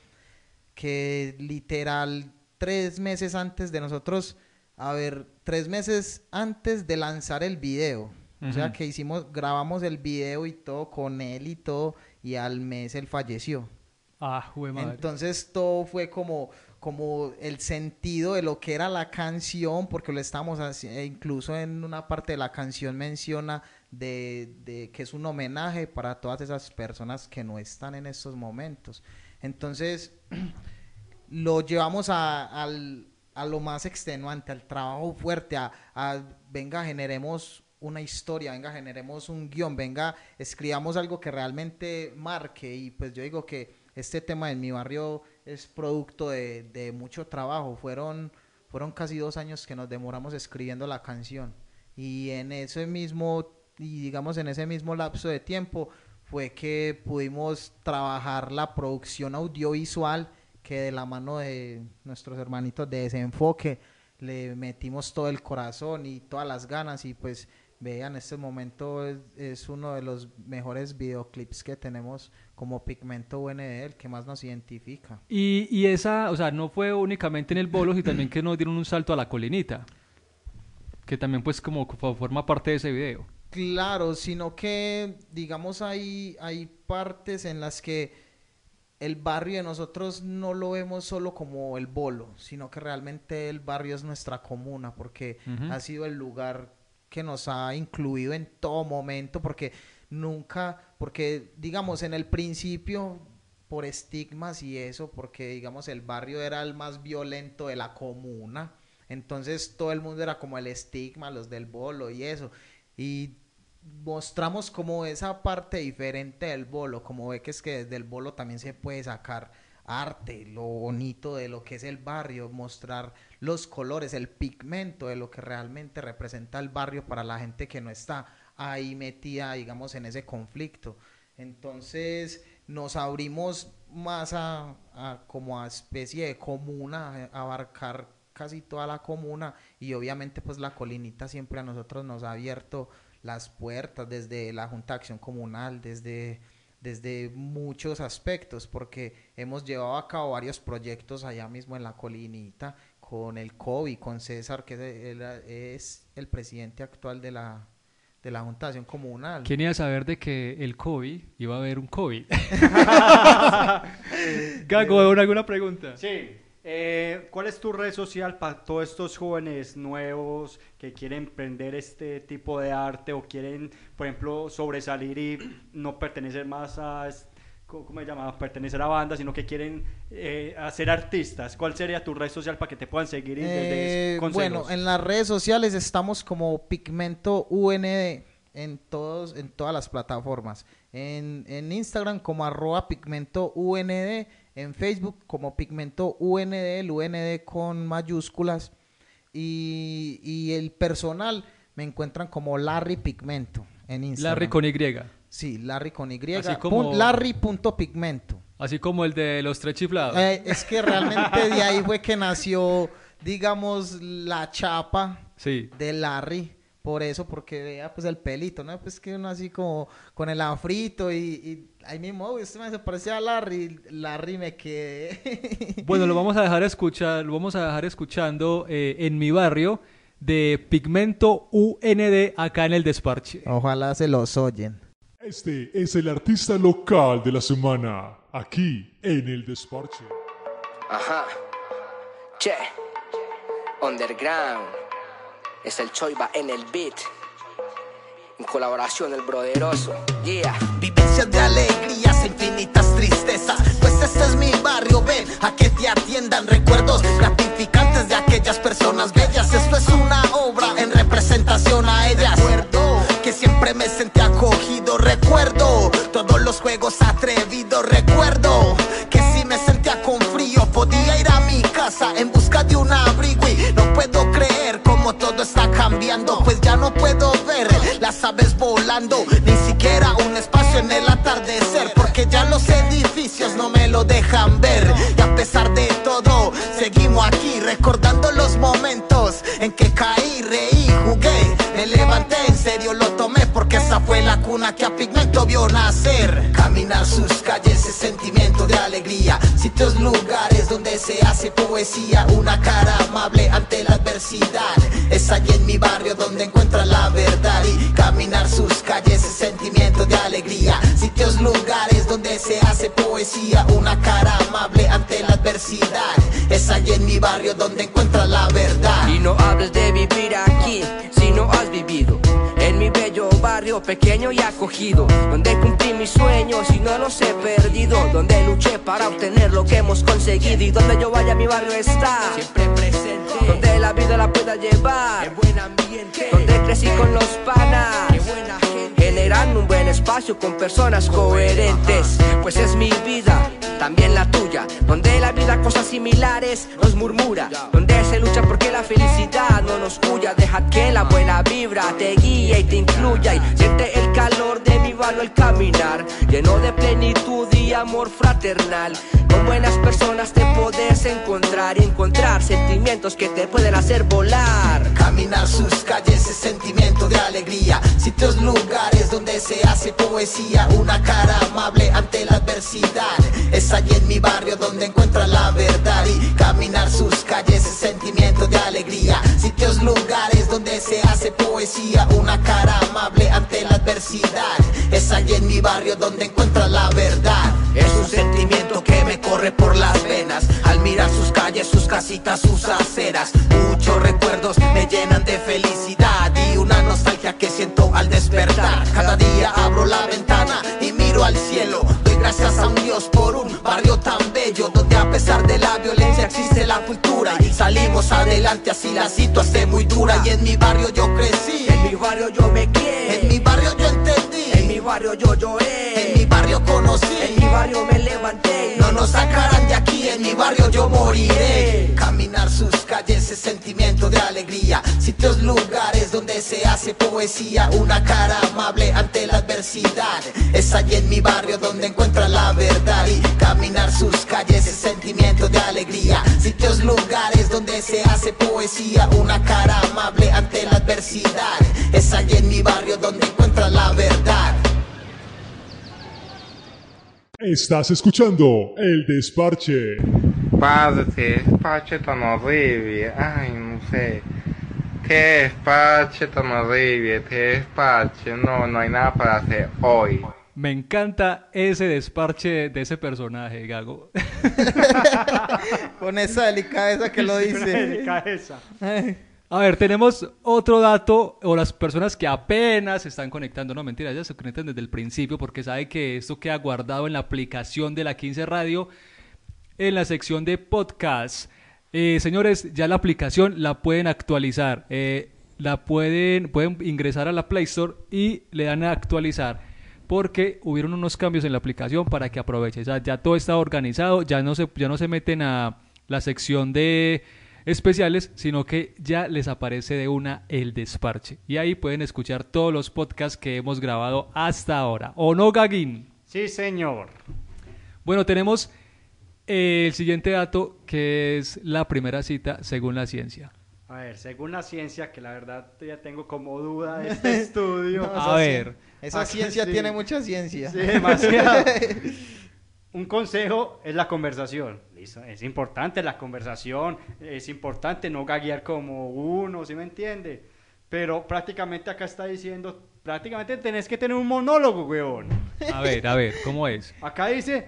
que literal tres meses antes de nosotros, a ver, tres meses antes de lanzar el video. O sea que hicimos, grabamos el video y todo con él y todo, y al mes él falleció. Ah, madre. Entonces todo fue como, como el sentido de lo que era la canción, porque lo estamos haciendo, incluso en una parte de la canción menciona de, de que es un homenaje para todas esas personas que no están en estos momentos. Entonces, lo llevamos a, al- a lo más extenuante, al trabajo fuerte, a, a, venga, generemos una historia, venga, generemos un guion, venga, escribamos algo que realmente marque. Y pues yo digo que este tema en mi barrio es producto de, mucho trabajo. Fueron, fueron casi dos años que nos demoramos escribiendo la canción. Y en ese mismo, y digamos en ese mismo lapso de tiempo, fue que pudimos trabajar la producción audiovisual que de la mano de nuestros hermanitos de Desenfoque le metimos todo el corazón y todas las ganas y pues vean, este momento es, es uno de los mejores videoclips que tenemos como Pigmento UND, el que más nos identifica. Y, y esa, o sea, no fue únicamente en el bolo, sino también que nos dieron un salto a la colinita. Que también pues como fo- forma parte de ese video. Claro, sino que, digamos, hay, hay partes en las que el barrio de nosotros no lo vemos solo como el bolo, sino que realmente el barrio es nuestra comuna, porque ha sido el lugar que nos ha incluido en todo momento, porque nunca, porque digamos, en el principio, por estigmas y eso, porque digamos, el barrio era el más violento de la comuna, entonces todo el mundo era como el estigma, los del bolo y eso. Y mostramos como esa parte diferente del bolo, como ve que es que desde el bolo también se puede sacar arte, lo bonito de lo que es el barrio, mostrar los colores, el pigmento de lo que realmente representa el barrio para la gente que no está ahí metida, digamos, en ese conflicto. Entonces nos abrimos más a, como a especie de comuna, a abarcar casi toda la comuna y obviamente pues la colinita siempre a nosotros nos ha abierto las puertas desde la Junta de Acción Comunal, desde, desde muchos aspectos, porque hemos llevado a cabo varios proyectos allá mismo en la colinita, con el COVID, con César, que es el, es el presidente actual de la, de la Junta de Acción Comunal. ¿Quién iba a saber de que el COVID iba a haber un COVID? Gago, ¿alguna pregunta? Sí. Eh, ¿Cuál es tu red social para todos estos jóvenes nuevos que quieren emprender este tipo de arte o quieren, por ejemplo, sobresalir y no pertenecer más a, ¿cómo se llama? Pertenecer a bandas, sino que quieren eh, hacer artistas. ¿Cuál sería tu red social para que te puedan seguir y Eh, bueno, en las redes sociales estamos como Pigmento UND en todos, en todas las plataformas. En, en Instagram como arroba Pigmento UND, en Facebook como Pigmento UND, el UND con mayúsculas. Y, y el personal me encuentran como Larry Pigmento en Instagram. Larry con Y. Sí, Larry con Y. Así como- Larry.pigmento. Así como el de los tres chiflados. Eh, es que realmente de ahí fue que nació, digamos, la chapa Sí. de Larry. Por eso, porque vea pues el pelito, ¿no? Pues que uno así como con el afrito y, y ahí mismo, uy, usted me se parecía a Larry. Larry me quedé. Bueno, lo vamos a dejar escuchar, lo vamos a dejar escuchando eh, en mi barrio de Pigmento UND acá en el desparche. Ojalá se los oyen. Este es el artista local de la semana, aquí en el Desparche. Ajá. Che. Underground. Es el Choiba en el beat. En colaboración el broderoso. Yeah. Vivencias de alegrías e infinitas tristezas Pues este es mi barrio, ven a que te atiendan Recuerdos gratificantes de aquellas personas bellas Esto es una obra en representación a ellas Recuerdo que siempre me sentí acogido Recuerdo todos los juegos atrevidos aves volando. Ni siquiera un espacio en el atardecer Porque ya los edificios no me lo dejan ver. Y a pesar de todo seguimos aquí Recordando los momentos en que caí, reí, jugué Me levanté en serio, lo tomé porque esa fue la cuna que a Pigmento vio nacer. Caminar sus calles es sentimiento de alegría. Sitios, lugares se hace poesía Una cara amable ante la adversidad. Es allí en mi barrio donde encuentra la verdad Y caminar sus calles es sentimiento de alegría. Sitios, lugares donde se hace poesía Una cara amable ante la adversidad. Es allí en mi barrio donde encuentra la verdad. Y no hables de vivir aquí pequeño y acogido, donde cumplí mis sueños y no los he perdido, donde luché para obtener lo que hemos conseguido y donde yo vaya mi barrio está siempre presente, donde la vida la pueda llevar, en buen ambiente, donde crecí con los panas, buena gente, generando un buen espacio con personas coherentes, pues es mi vida. También la tuya, donde la vida cosas similares nos murmura, donde se lucha porque la felicidad no nos huya, deja que la buena vibra te guíe y te incluya y siente el calor de mi barrio al caminar, lleno de plenitud y amor fraternal. Con buenas personas te puedes encontrar y encontrar sentimientos que te pueden hacer volar. Caminar sus calles Sitios, lugares donde se hace poesía. Una cara amable ante la adversidad. Es allí en mi barrio donde encuentra la verdad. Y caminar sus calles es sentimiento de alegría. Sitios, lugares donde se hace poesía. Una cara amable ante la adversidad. Es allí en mi barrio donde encuentra la verdad. Es un sentimiento que me corre por las venas. Al mirar sus calles, sus casitas, sus aceras. Muchos recuerdos me llenan de felicidad abro la ventana y miro al cielo. Doy gracias a un Dios por un barrio tan bello donde a pesar de la violencia existe la cultura y salimos adelante así la situación es muy dura y en mi barrio yo crecí. En mi barrio yo me crié, En mi barrio yo entendí. en mi barrio yo lloré, En mi barrio conocí. en mi barrio me levanté. No nos sacarán de aquí, en mi barrio yo moriré. Sitios, lugares donde se hace poesía. Una cara amable ante la adversidad. Es allí en mi barrio donde encuentra la verdad. Y caminar sus calles es sentimiento de alegría. Sitios, lugares donde se hace poesía. Una cara amable ante la adversidad. Es allí en mi barrio donde encuentra la verdad. Estás escuchando El Desparche. Parce, despache tan horrible. Ay, no sé. Qué despache tan horrible. Qué despache. No, no hay nada para hacer hoy. Me encanta ese desparche de ese personaje, Gago. Con esa delicadeza que lo Una dice. delicadeza. A ver, tenemos otro dato, o las personas que apenas se están conectando, no mentira, ya se conectan desde el principio porque sabe que esto queda guardado en la aplicación de la 15 Radio, en la sección de podcast. Eh, señores, ya la aplicación la pueden actualizar, eh, la pueden, pueden ingresar a la Play Store y le dan a actualizar. Porque hubieron unos cambios en la aplicación para que aproveche. O sea, ya todo está organizado, ya no se, ya no se meten a la sección de especiales, sino que ya les aparece de una el desparche. Y ahí pueden escuchar todos los podcasts que hemos grabado hasta ahora. ¿O no, Gaguín? Sí, señor. Bueno, tenemos el siguiente dato, que es la primera cita según la ciencia. A ver, según la ciencia, que la verdad ya tengo como duda de este estudio. No, A ver. Esa Ah, ciencia sí. tiene mucha ciencia. Sí, demasiado. Un consejo es la conversación. Listo, Es importante la conversación, es importante no gaguear como uno, ¿sí me entiende? Pero prácticamente acá está diciendo, prácticamente tenés que tener un monólogo, weón. A ver, a ver, ¿cómo es? Acá dice,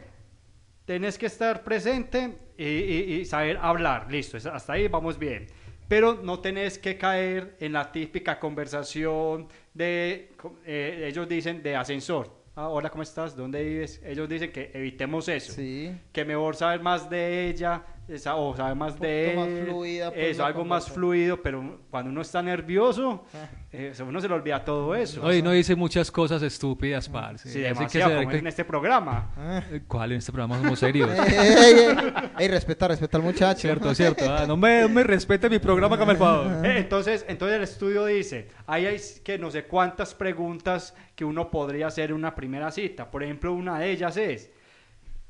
tenés que estar presente y, y- y saber hablar. Listo, hasta ahí vamos bien. Pero no tenés que caer en la típica conversación de, eh, ellos dicen, de ascensor. Ah, hola, ¿cómo estás? ¿Dónde vives? Ellos dicen que evitemos eso. Sí. Que mejor saber más de ella esa- o saber más de más fluida, pues, eso, algo más fluido, pero cuando uno está nervioso, eh, uno se le olvida todo eso. Hoy no dice muchas cosas estúpidas, parce. Sí, Así que como en este programa. Ah. ¿Cuál? En este programa somos serios. Ey, ey, ey. Ey, respeta, respeta al muchacho. Cierto, cierto. Ah, no, me, no me respete mi programa, que favor. Eh, Entonces, entonces el estudio dice, ahí hay que no sé cuántas preguntas que uno podría hacer en una primera cita. Por ejemplo, una de ellas es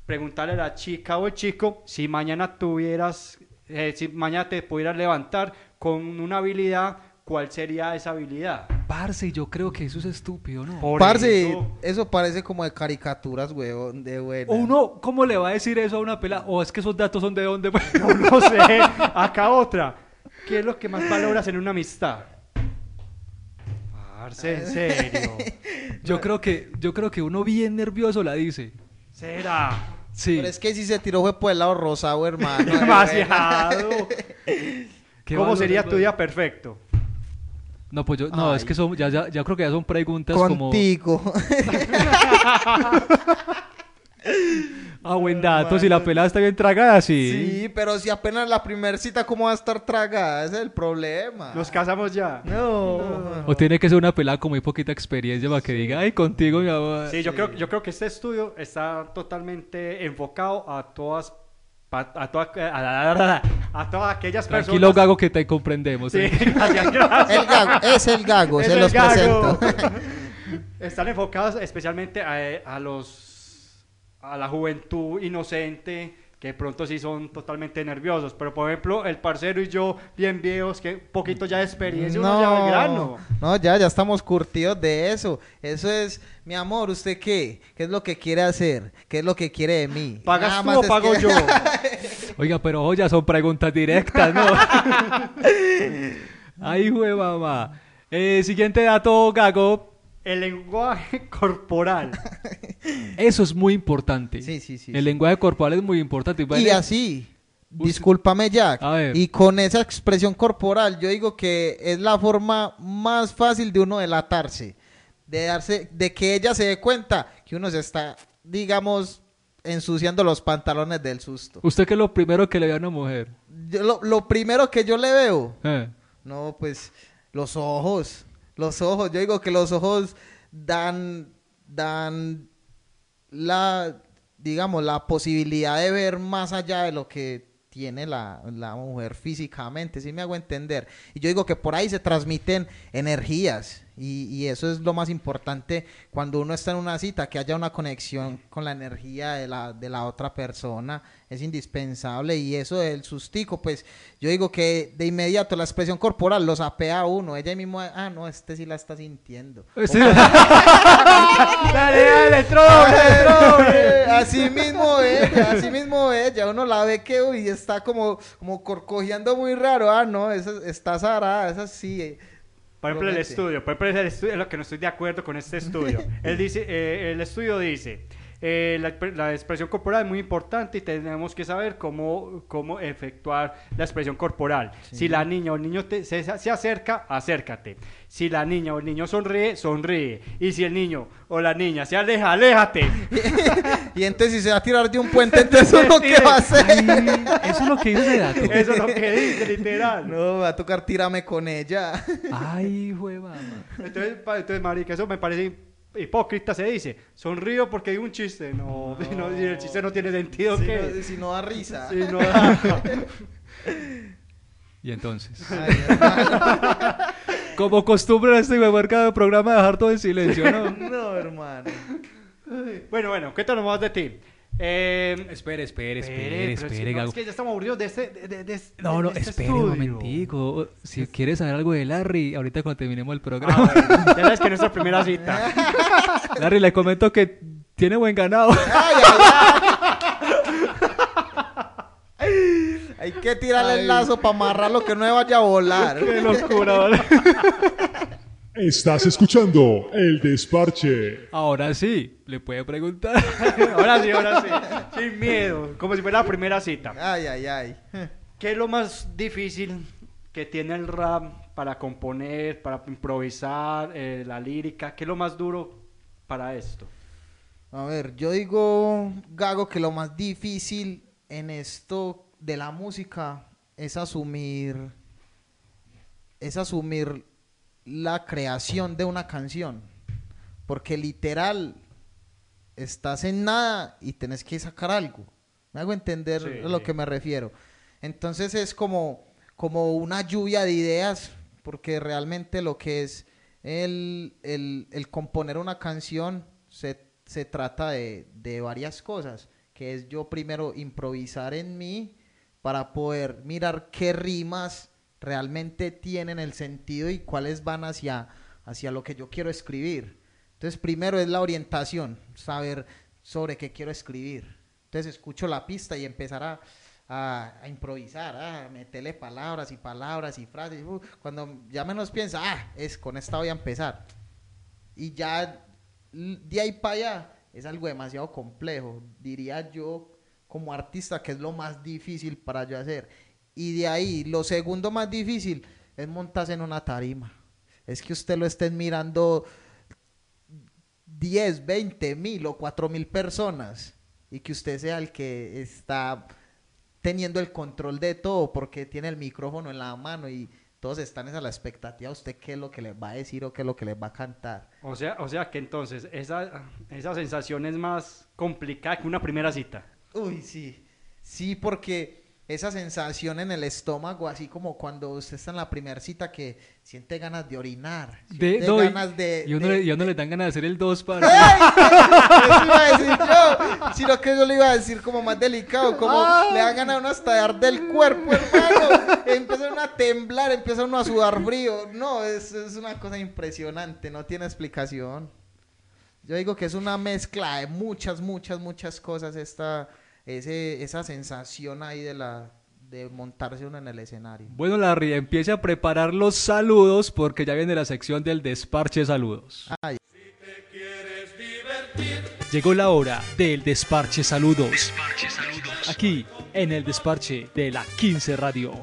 preguntarle a la chica o el chico si mañana tuvieras, eh, si mañana te pudieras levantar con una habilidad, ¿cuál sería esa habilidad? Parce, yo creo que eso es estúpido, ¿no? Por Parce, eso- eso parece como de caricaturas, weón, de buena. O uno, ¿cómo le va a decir eso a una pela? O es que esos datos son de dónde. No, no sé. Acá otra. ¿Qué es lo que más valoras en una amistad? Parce, en serio. Yo creo que, yo creo que uno bien nervioso la dice. ¿Será? Sí. Pero es que si se tiró fue por el lado rosado, hermano. de Demasiado. ¿Qué ¿Cómo sería tu día perfecto? No, pues yo, no, es que son, ya, ya, ya creo que ya son preguntas como... Contigo. Ah, buen dato, si la pelada está bien tragada, sí. Sí, pero si apenas la primer cita, ¿cómo va a estar tragada? Ese es el problema. Nos casamos ya. No. O tiene que ser una pelada con muy poquita experiencia para que diga, ay, contigo, mi amor. Sí, yo creo, yo creo que este estudio está totalmente enfocado a todas pa- a, toda- a, a- a todas aquellas Tranquilo, personas. Gago, que te comprendemos. Sí, ¿eh? gracias, gracias. El gago, es el gago, Es se el los gago. presento. Están enfocados especialmente a, a los a la juventud inocente que de pronto sí son totalmente nerviosos, pero por ejemplo el parcero y yo bien viejos que poquito ya de experiencia uno ya grano. no, ya, ya estamos curtidos de eso. Eso es, mi amor, ¿usted qué? ¿Qué es lo que quiere hacer? ¿Qué es lo que quiere de mí? ¿Pagas Nada tú más o pago que- yo? Oiga, pero oye, son preguntas directas, ¿no? Ay, jue mamá. Eh, siguiente dato, Gago. El lenguaje corporal. Eso es muy importante. Sí, sí, sí, El sí. lenguaje corporal es muy importante. Y así, discúlpame Jack, A ver. y con esa expresión corporal, yo digo que es la forma más fácil de uno delatarse, de darse, de que ella se dé cuenta que uno se está, digamos, ensuciando los pantalones del susto. ¿Usted qué es lo primero que le ve a una mujer? Yo lo, lo primero que yo le veo, Eh. no, pues, los ojos, los ojos, yo digo que los ojos dan, dan la, digamos, la posibilidad de ver más allá de lo que tiene la, la mujer físicamente, si me hago entender. Y yo digo que por ahí se transmiten energías y, y eso es lo más importante cuando uno está en una cita, que haya una conexión con la energía de la, de la otra persona, es indispensable y eso del sustico, pues yo digo que de inmediato la expresión corporal los apea a uno, ella mismo, ah, no, este sí la está sintiendo. Sí. dale, dale, troble, troble. Así mismo ella, así mismo ella, uno la ve que uy, está como, como corcojeando muy raro, ah, no, esa está zarada, esa sí. eh. Por ejemplo, el estudio, por ejemplo, el estudio es lo que no estoy de acuerdo con este estudio. Él dice, eh, el estudio dice, eh, la, la expresión corporal es muy importante y tenemos que saber cómo, cómo efectuar la expresión corporal. Si la niña o el niño te- se, se acerca, acércate. Si la niña o el niño sonríe, sonríe. Y si el niño o la niña se aleja, aléjate. Y entonces si se va a tirar de un puente, entonces eso es lo que va a hacer. Eso es lo que dice dato. Eso es lo que dice, literal. No, va a tocar tirarme con ella. Ay, mamá. Entonces, entonces, marica, eso me parece hipócrita, se dice. Sonrío porque digo un chiste. No, si no, si el chiste no tiene sentido, Si ¿qué? no, si no da risa. Si no da- Y entonces, Ay, como costumbre en este mercado programa dejar todo en silencio, ¿no? No, hermano. Bueno, bueno, cuéntanos más de ti. Eh, Espere, espere, espere, no, Gago. Es que ya estamos aburridos de este. De, de- de- No, no, este espere un momentico. Si quieres saber algo de Larry, ahorita cuando terminemos el Ah, programa. bueno, ya sabes que es nuestra primera cita. Larry, le comento que tiene buen ganado. Ay, ay, ay. Hay que tirarle el lazo para amarrarlo que no vaya a volar. Qué locura, ¿vale? Estás escuchando El Desparche. Ahora sí, le puede preguntar. Ahora sí, ahora sí. Sin miedo. Como si fuera la primera cita. Ay, ay, ay. ¿Qué es lo más difícil que tiene el rap para componer, para improvisar, eh, la lírica? ¿Qué es lo más duro para esto? A ver, yo digo, Gago, que lo más difícil en esto de la música es asumir, es asumir la creación de una canción. Porque literal, estás en nada y tenés que sacar algo. Me hago entender Sí. a lo que me refiero. Entonces es como, como una lluvia de ideas, porque realmente lo que es el, el- el componer una canción se, se trata de, de varias cosas, que es yo primero improvisar en mí para poder mirar qué rimas realmente tienen el sentido y cuáles van hacia, hacia lo que yo quiero escribir. Entonces primero es la orientación, saber sobre qué quiero escribir. Entonces escucho la pista y empezar a, improvisar, a meterle palabras y palabras y frases. Cuando ya menos piensa, ah, es con esta voy a empezar. Y ya de ahí para allá es algo demasiado complejo, diría yo como artista, que es lo más difícil para yo hacer. Y de ahí, lo segundo más difícil es montarse en una tarima. es que usted lo estén mirando 10, 20 mil o 4 mil personas y que usted sea el que está teniendo el control de todo porque tiene el micrófono en la mano y todos están a la expectativa usted qué es lo que les va a decir o qué es lo que les va a cantar. O sea, o sea que entonces esa, esa sensación es más complicada que una primera cita. Uy, sí. Sí, porque esa sensación en el estómago, así como cuando usted está en la primera cita que siente ganas de orinar, De, siente no, y- ganas de... y, uno de- le, y uno le dan ganas de hacer el 2 para... Eso iba a decir yo, sino que yo le iba a decir como más delicado, como Ah. le dan ganas a uno hasta de arder el cuerpo, hermano. Empieza uno a temblar, empieza uno a sudar frío. No, es, es una cosa impresionante, no tiene explicación. Yo digo que es una mezcla de muchas, muchas, muchas cosas esta, ese, esa sensación ahí de la de montarse uno en el escenario. Bueno, Larry, empiece a preparar los saludos porque ya viene la sección del desparche saludos. Ay. Llegó la hora del desparche saludos. Aquí, en el desparche de la 15 Radio.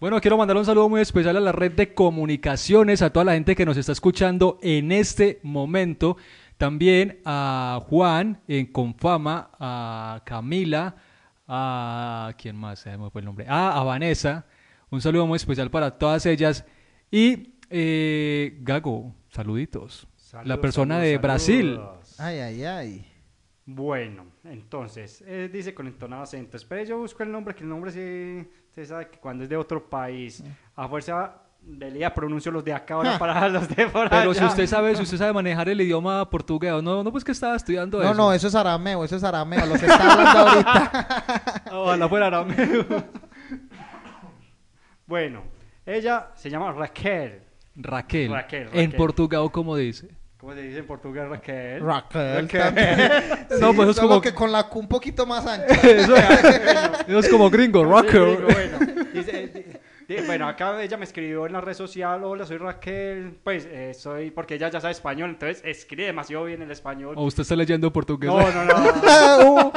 Bueno, quiero mandar un saludo muy especial a la red de comunicaciones, a toda la gente que nos está escuchando en este momento. También a Juan en Confama, a Camila, a... ¿Quién más? Se me fue el nombre. Ah, a Vanessa. Un saludo muy especial para todas ellas. Y eh, Gago, saluditos. la persona saludos, de Brasil. saludos. Ay, ay, ay. Bueno, entonces, eh, dice con entonado acento. Espere, yo busco el nombre, que el nombre sí, usted sabe que cuando es de otro país, a fuerza de día pronuncio los de acá ahora para los de por Pero si allá. usted sabe, si usted sabe manejar el idioma portugués, no, no pues que estaba estudiando No, eso. no, eso es arameo, eso es arameo, lo que está hablando ahorita. Ojalá fuera arameo. Bueno, ella se llama Raquel. Raquel. Raquel, En Raquel. portugués, ¿cómo dice? ¿Cómo se dice en portugués Raquel? Raquel. Raquel. también. No, Sí, pues es como- que con la Q un poquito más ancha. Eso, eso es como gringo, Sí, Raquel. digo, bueno, dice, di- di- bueno, acá ella me escribió en la red social, hola, soy Raquel, pues eh, soy, porque ella ya sabe español, entonces escribe demasiado bien el español. O usted está leyendo portugués. No, no, no. Uh,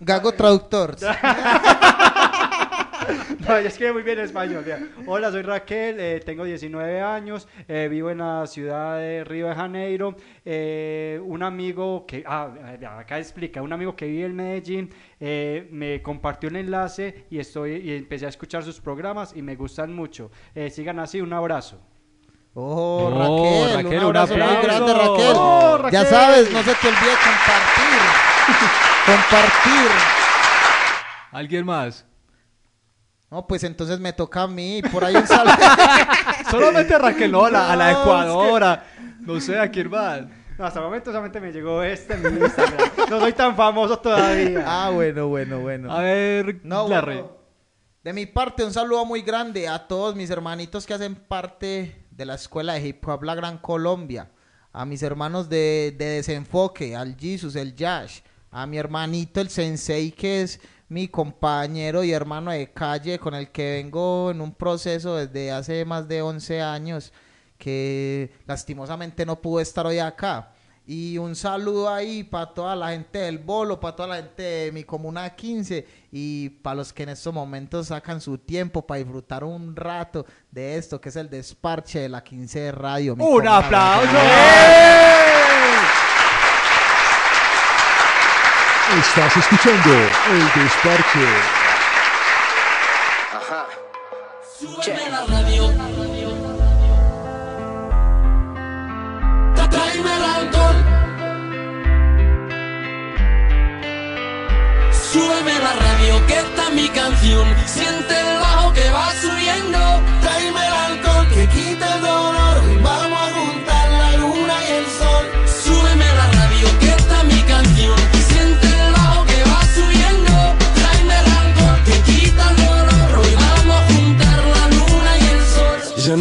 Gago traductor. No, ella escribe muy bien en español. mira. Hola, soy Raquel, eh, tengo 19 años, eh, vivo en la ciudad de Río de Janeiro. Eh, un amigo que, ah, acá explica, un amigo que vive en Medellín eh, me compartió el enlace y estoy y empecé a escuchar sus programas y me gustan mucho. Eh, sigan así, un abrazo. Oh, Oh, Raquel, Raquel, un un abrazo muy aplauso. grande, Raquel. Oh, Ya Raquel. sabes, no se te olvide compartir. compartir. ¿Alguien más? No, pues entonces me toca a mí, por ahí un saludo. Solamente a Raquel, no, a la, es que- Ecuadora. No sé a quién más. No, hasta el momento solamente me llegó este en mi Instagram. No soy tan famoso todavía. ah, bueno, bueno, bueno. A ver, No, bueno, de mi parte, un saludo muy grande a todos mis hermanitos que hacen parte de la escuela de hip hop La Gran Colombia. A mis hermanos de, de Desenfoque, al Jesus, el Yash. A mi hermanito, el Sensei, que es mi compañero y hermano de calle, con el que vengo en un proceso desde hace más de 11 años, que lastimosamente no pudo estar hoy acá. Y un saludo ahí para toda la gente del Bolo, para toda la gente de mi comuna 15 y para los que en estos momentos sacan su tiempo para disfrutar un rato de esto que es el desparche de la 15 de radio. mi ¡Un aplauso! Guatemala. Estás escuchando el desparche. Ajá. Súbeme la radio. Tráeme el alcohol. Súbeme la radio, que esta es mi canción. Siente el bajo que va subiendo. Tráeme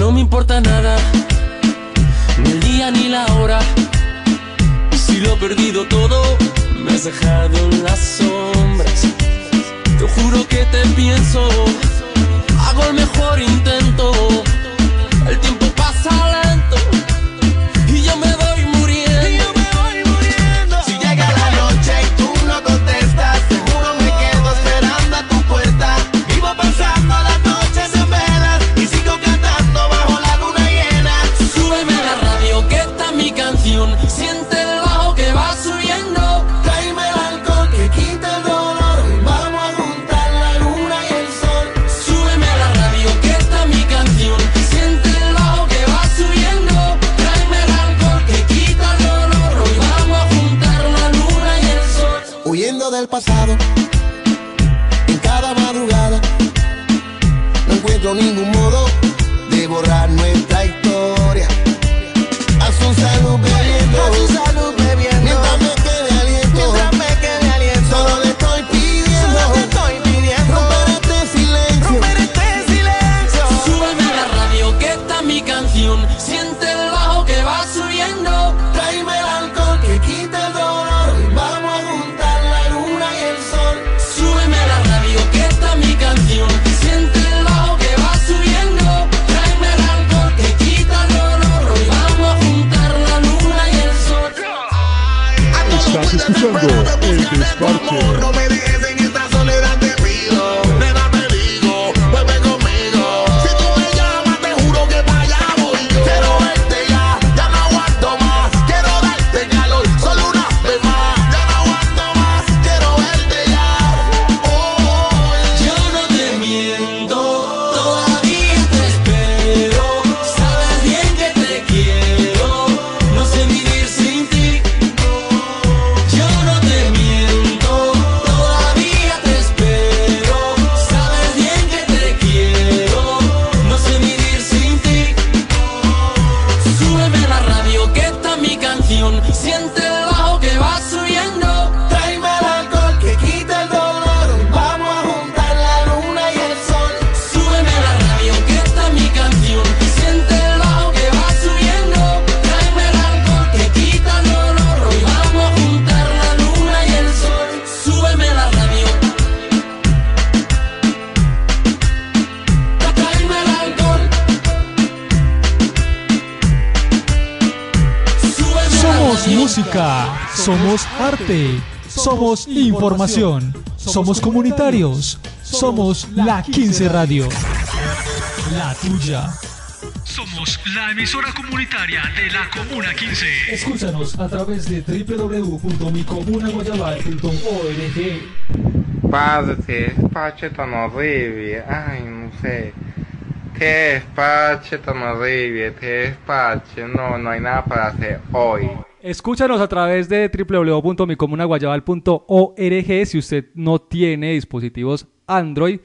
no me importa nada, ni el día ni la hora. Si lo he perdido todo, me has dejado en las sombras. Te juro que te pienso, hago el mejor intento. El tiempo pasa lento somos arte, somos información, somos comunitarios, somos la 15 Radio. La tuya. Somos la emisora comunitaria de la Comuna 15. Escúchanos a través de www.micomunaguayabal.org. Parce, pace tan horrible. Ay, no sé. Qué espacio tan horrible, qué espacio. No, no hay nada para hacer hoy. Escúchanos a través de www.micomunaguayabal.org si usted no tiene dispositivos Android.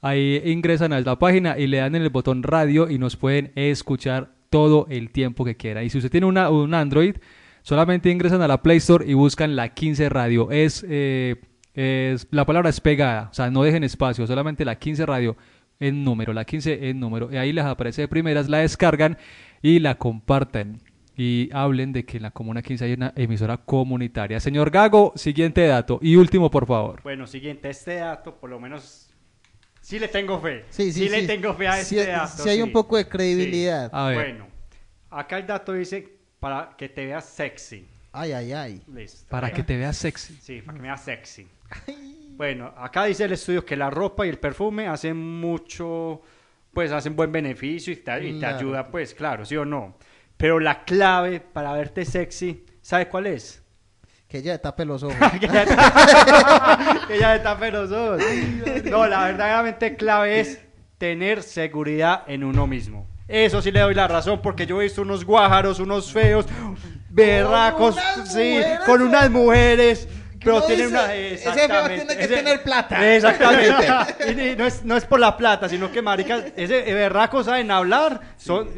Ahí ingresan a la página y le dan en el botón radio y nos pueden escuchar todo el tiempo que quiera. Y si usted tiene un Android, solamente ingresan a la Play Store y buscan la 15 Radio. Es, eh, es- la palabra es pegada, o sea, no dejen espacio, solamente la 15 Radio en número, la 15 en número. Y ahí les aparece de primeras, la descargan y la comparten. Y hablen de que en la Comuna 15 hay una emisora comunitaria. Señor Gago, siguiente dato. Y último, por favor. Bueno, siguiente, este dato, por lo menos, sí le tengo fe. Sí, sí, le sí. tengo fe a Sí, este dato. sí hay un sí. poco de credibilidad. A ver. Bueno, acá el dato dice para que te veas sexy. Ay, ay, ay. Listo. Para que te veas sexy. Sí, para que me veas sexy. Bueno, acá dice el estudio que la ropa y el perfume hacen mucho, pues hacen buen beneficio y te, y te Claro. ayuda, pues claro, sí o no. Pero la clave para verte sexy, ¿sabe cuál es? Que ella tape los ojos. que ya te- te tape los ojos. No, la verdaderamente clave es tener seguridad en uno mismo. Eso sí le doy la razón, porque yo he visto unos guájaros, unos feos, berracos, unas sí, mujeres, con unas mujeres. Pero tienen dice, una. "Ese feo tiene que tener plata". Exactamente. y, y no, es, no es por la plata, sino que, maricas, ese berracos saben hablar. Son.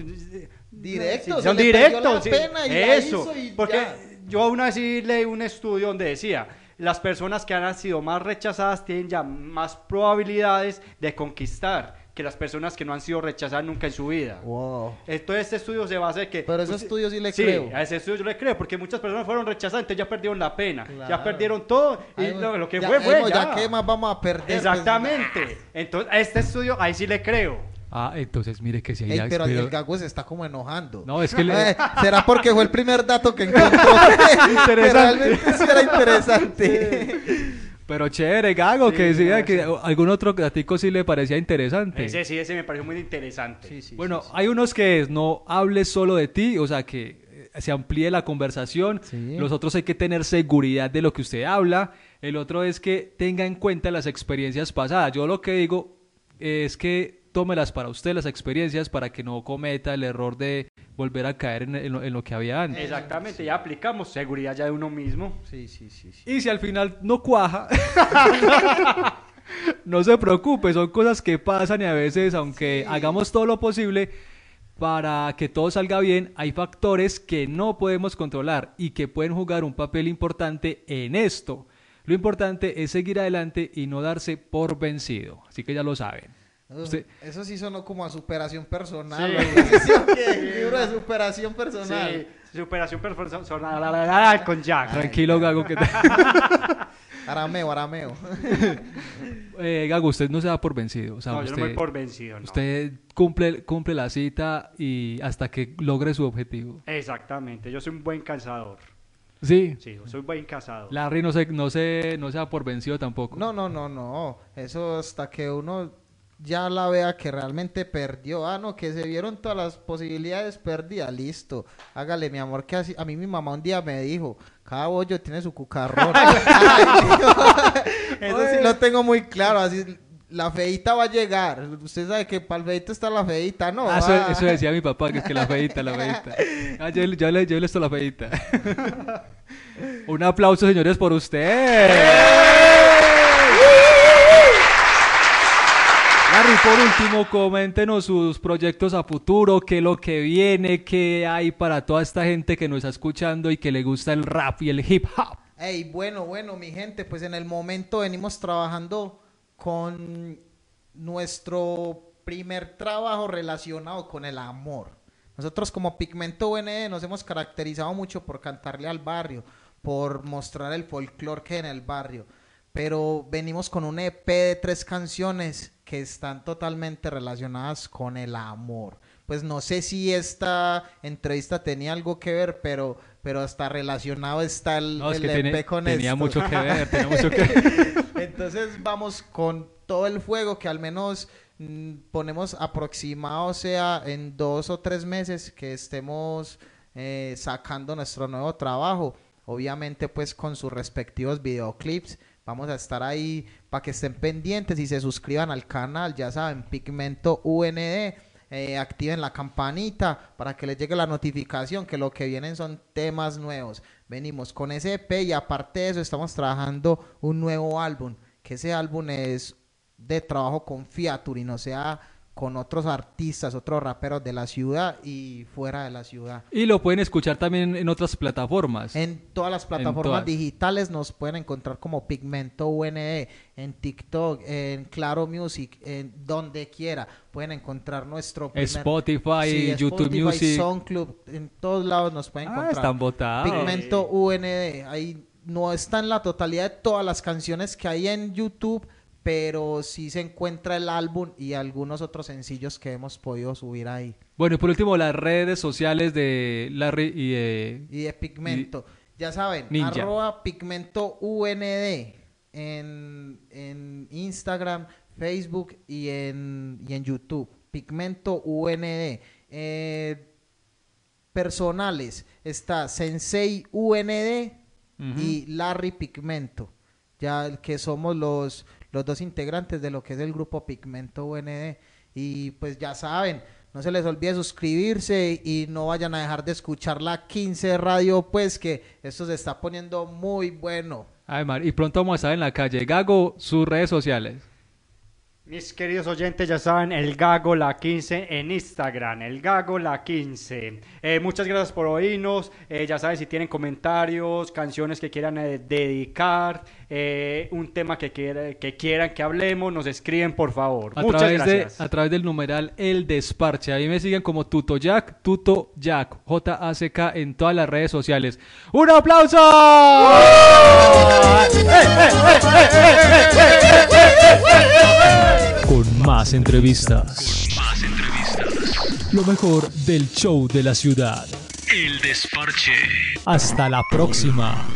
Directos, Sí, se son le directos. la pena y la Eso. hizo y porque ya. yo una vez sí leí un estudio donde decía, las personas que han sido más rechazadas tienen ya más probabilidades de conquistar que las personas que no han sido rechazadas nunca en su vida. Wow. Entonces este estudio se basa en que... Pero ese pues, estudio sí le sí, creo. a ese estudio yo le creo, porque muchas personas fueron rechazadas, entonces ya perdieron la pena, ya perdieron todo, y Ay, lo, lo que ya, fue fue ya. ya qué más vamos a perder. Pues, Exactamente. Entonces a este estudio ahí sí le creo. Ah, entonces mire que si Ey, hay pero pero- el gago se está como enojando. No, es que le- Eh, ¿Será porque fue el primer dato que encontró? Interesante. Realmente sí era interesante. Pero chévere, Gago, Sí, que decía que sí. algún otro datico sí le parecía interesante. Ese sí, ese me pareció muy interesante. bueno, hay unos que es no hables solo de ti, o sea, que eh, se amplíe la conversación. Sí. Los otros hay que tener seguridad de lo que usted habla. El otro es que tenga en cuenta las experiencias pasadas. Yo lo que digo es que tómelas para usted, las experiencias, para que no cometa el error de volver a caer en, en lo, en lo que había antes. Exactamente, ya aplicamos seguridad ya de uno mismo. Sí, sí, sí. sí. Y si al final no cuaja, no se preocupe, son cosas que pasan y a veces, aunque hagamos todo lo posible para que todo salga bien, hay factores que no podemos controlar y que pueden jugar un papel importante en esto. Lo importante es seguir adelante y no darse por vencido. Así que ya lo saben. Eso, Usted- eso sí sonó como a superación personal. Sí. ¿Sí? Libro de superación personal. Sí, superación personal con Jack. Tranquilo, Gago. Que Arameo, arameo. eh, Gago, usted no se da por vencido. O sea, No, yo no usted, me voy por vencido, no. Usted cumple, cumple la cita y hasta que logre su objetivo. Exactamente, yo soy un buen cazador. Sí. Sí, yo soy buen cazador. Larry no se, no se, no se da por vencido tampoco. No, no, no, no. Eso hasta que uno ya la vea que realmente perdió. Ah, no, que se vieron todas las posibilidades perdidas. Listo. Hágale, mi amor, que así. A mí mi mamá un día me dijo, cada bollo tiene su cucarrón. Eso sí lo tengo muy claro. Así, la feita va a llegar. Usted sabe que para el feito está la feita, ¿no? Ah, eso, Ah. eso decía mi papá, que es que la feita, la feita. Ah, yo, yo le, yo le esto la feita. Un aplauso, señores, por usted. Larry, por último, coméntenos sus proyectos a futuro, qué es lo que viene, qué hay para toda esta gente que nos está escuchando y que le gusta el rap y el hip hop. Ey, bueno, bueno, mi gente, pues en el momento venimos trabajando con nuestro primer trabajo relacionado con el amor. Nosotros como Pigmento UNE nos hemos caracterizado mucho por cantarle al barrio, por mostrar el folclore que hay en el barrio, pero venimos con un EP de tres canciones que están totalmente relacionadas con el amor. Pues no sé si esta entrevista tenía algo que ver, pero, pero hasta relacionado está el, No, es el que EP tiene- con tenía esto. mucho que ver, tenía mucho que ver. Entonces vamos con todo el fuego que al menos mm, ponemos aproximado, o sea, en dos o tres meses que estemos eh, sacando nuestro nuevo trabajo. Obviamente pues con sus respectivos videoclips. Vamos a estar ahí para que estén pendientes y se suscriban al canal, ya saben, Pigmento UND. eh, activen la campanita para que les llegue la notificación que lo que vienen son temas nuevos. Venimos con ese EP y aparte de eso estamos trabajando un nuevo álbum, que ese álbum es de trabajo con Fiaturin, o sea, con otros artistas, otros raperos de la ciudad y fuera de la ciudad. Y lo pueden escuchar también en otras plataformas. En todas las plataformas todas. digitales nos pueden encontrar como Pigmento UNE, en TikTok, en Claro Music, en donde quiera. Pueden encontrar nuestro primer- Spotify, YouTube Spotify, Music. SoundCloud, en todos lados nos pueden Ah, encontrar. están botados. Pigmento UND, ahí no está en la totalidad de todas las canciones que hay en YouTube, pero sí se encuentra el álbum y algunos otros sencillos que hemos podido subir ahí. Bueno, y por último, las redes sociales de Larry y de... Y de Pigmento. ya saben, Ninja. arroba Pigmento UND en, en Instagram, Facebook y en, y en YouTube. Pigmento UND. Eh, personales está Sensei UND y Larry Pigmento. Ya que somos los, los dos integrantes de lo que es el grupo Pigmento UND. Y pues ya saben, no se les olvide suscribirse y no vayan a dejar de escuchar la 15 radio, pues que esto se está poniendo muy bueno. Ay, Mar, y pronto vamos a estar en la calle. Gago, sus redes sociales. Mis queridos oyentes ya saben, el Gago La 15 en Instagram, el Gago La 15. Eh, muchas gracias por oírnos. Eh, ya saben, si tienen comentarios, canciones que quieran eh, dedicar, eh, un tema que, quiera- que quieran que hablemos, nos escriben por favor. A muchas través, de, gracias. a través del numeral El Desparche. Ahí me siguen como Tuto Jack, Tuto Jack, J-A-C-K en todas las redes sociales. ¡Un aplauso! Con más entrevistas. Lo mejor del show de la ciudad. El desparche. Hasta la próxima.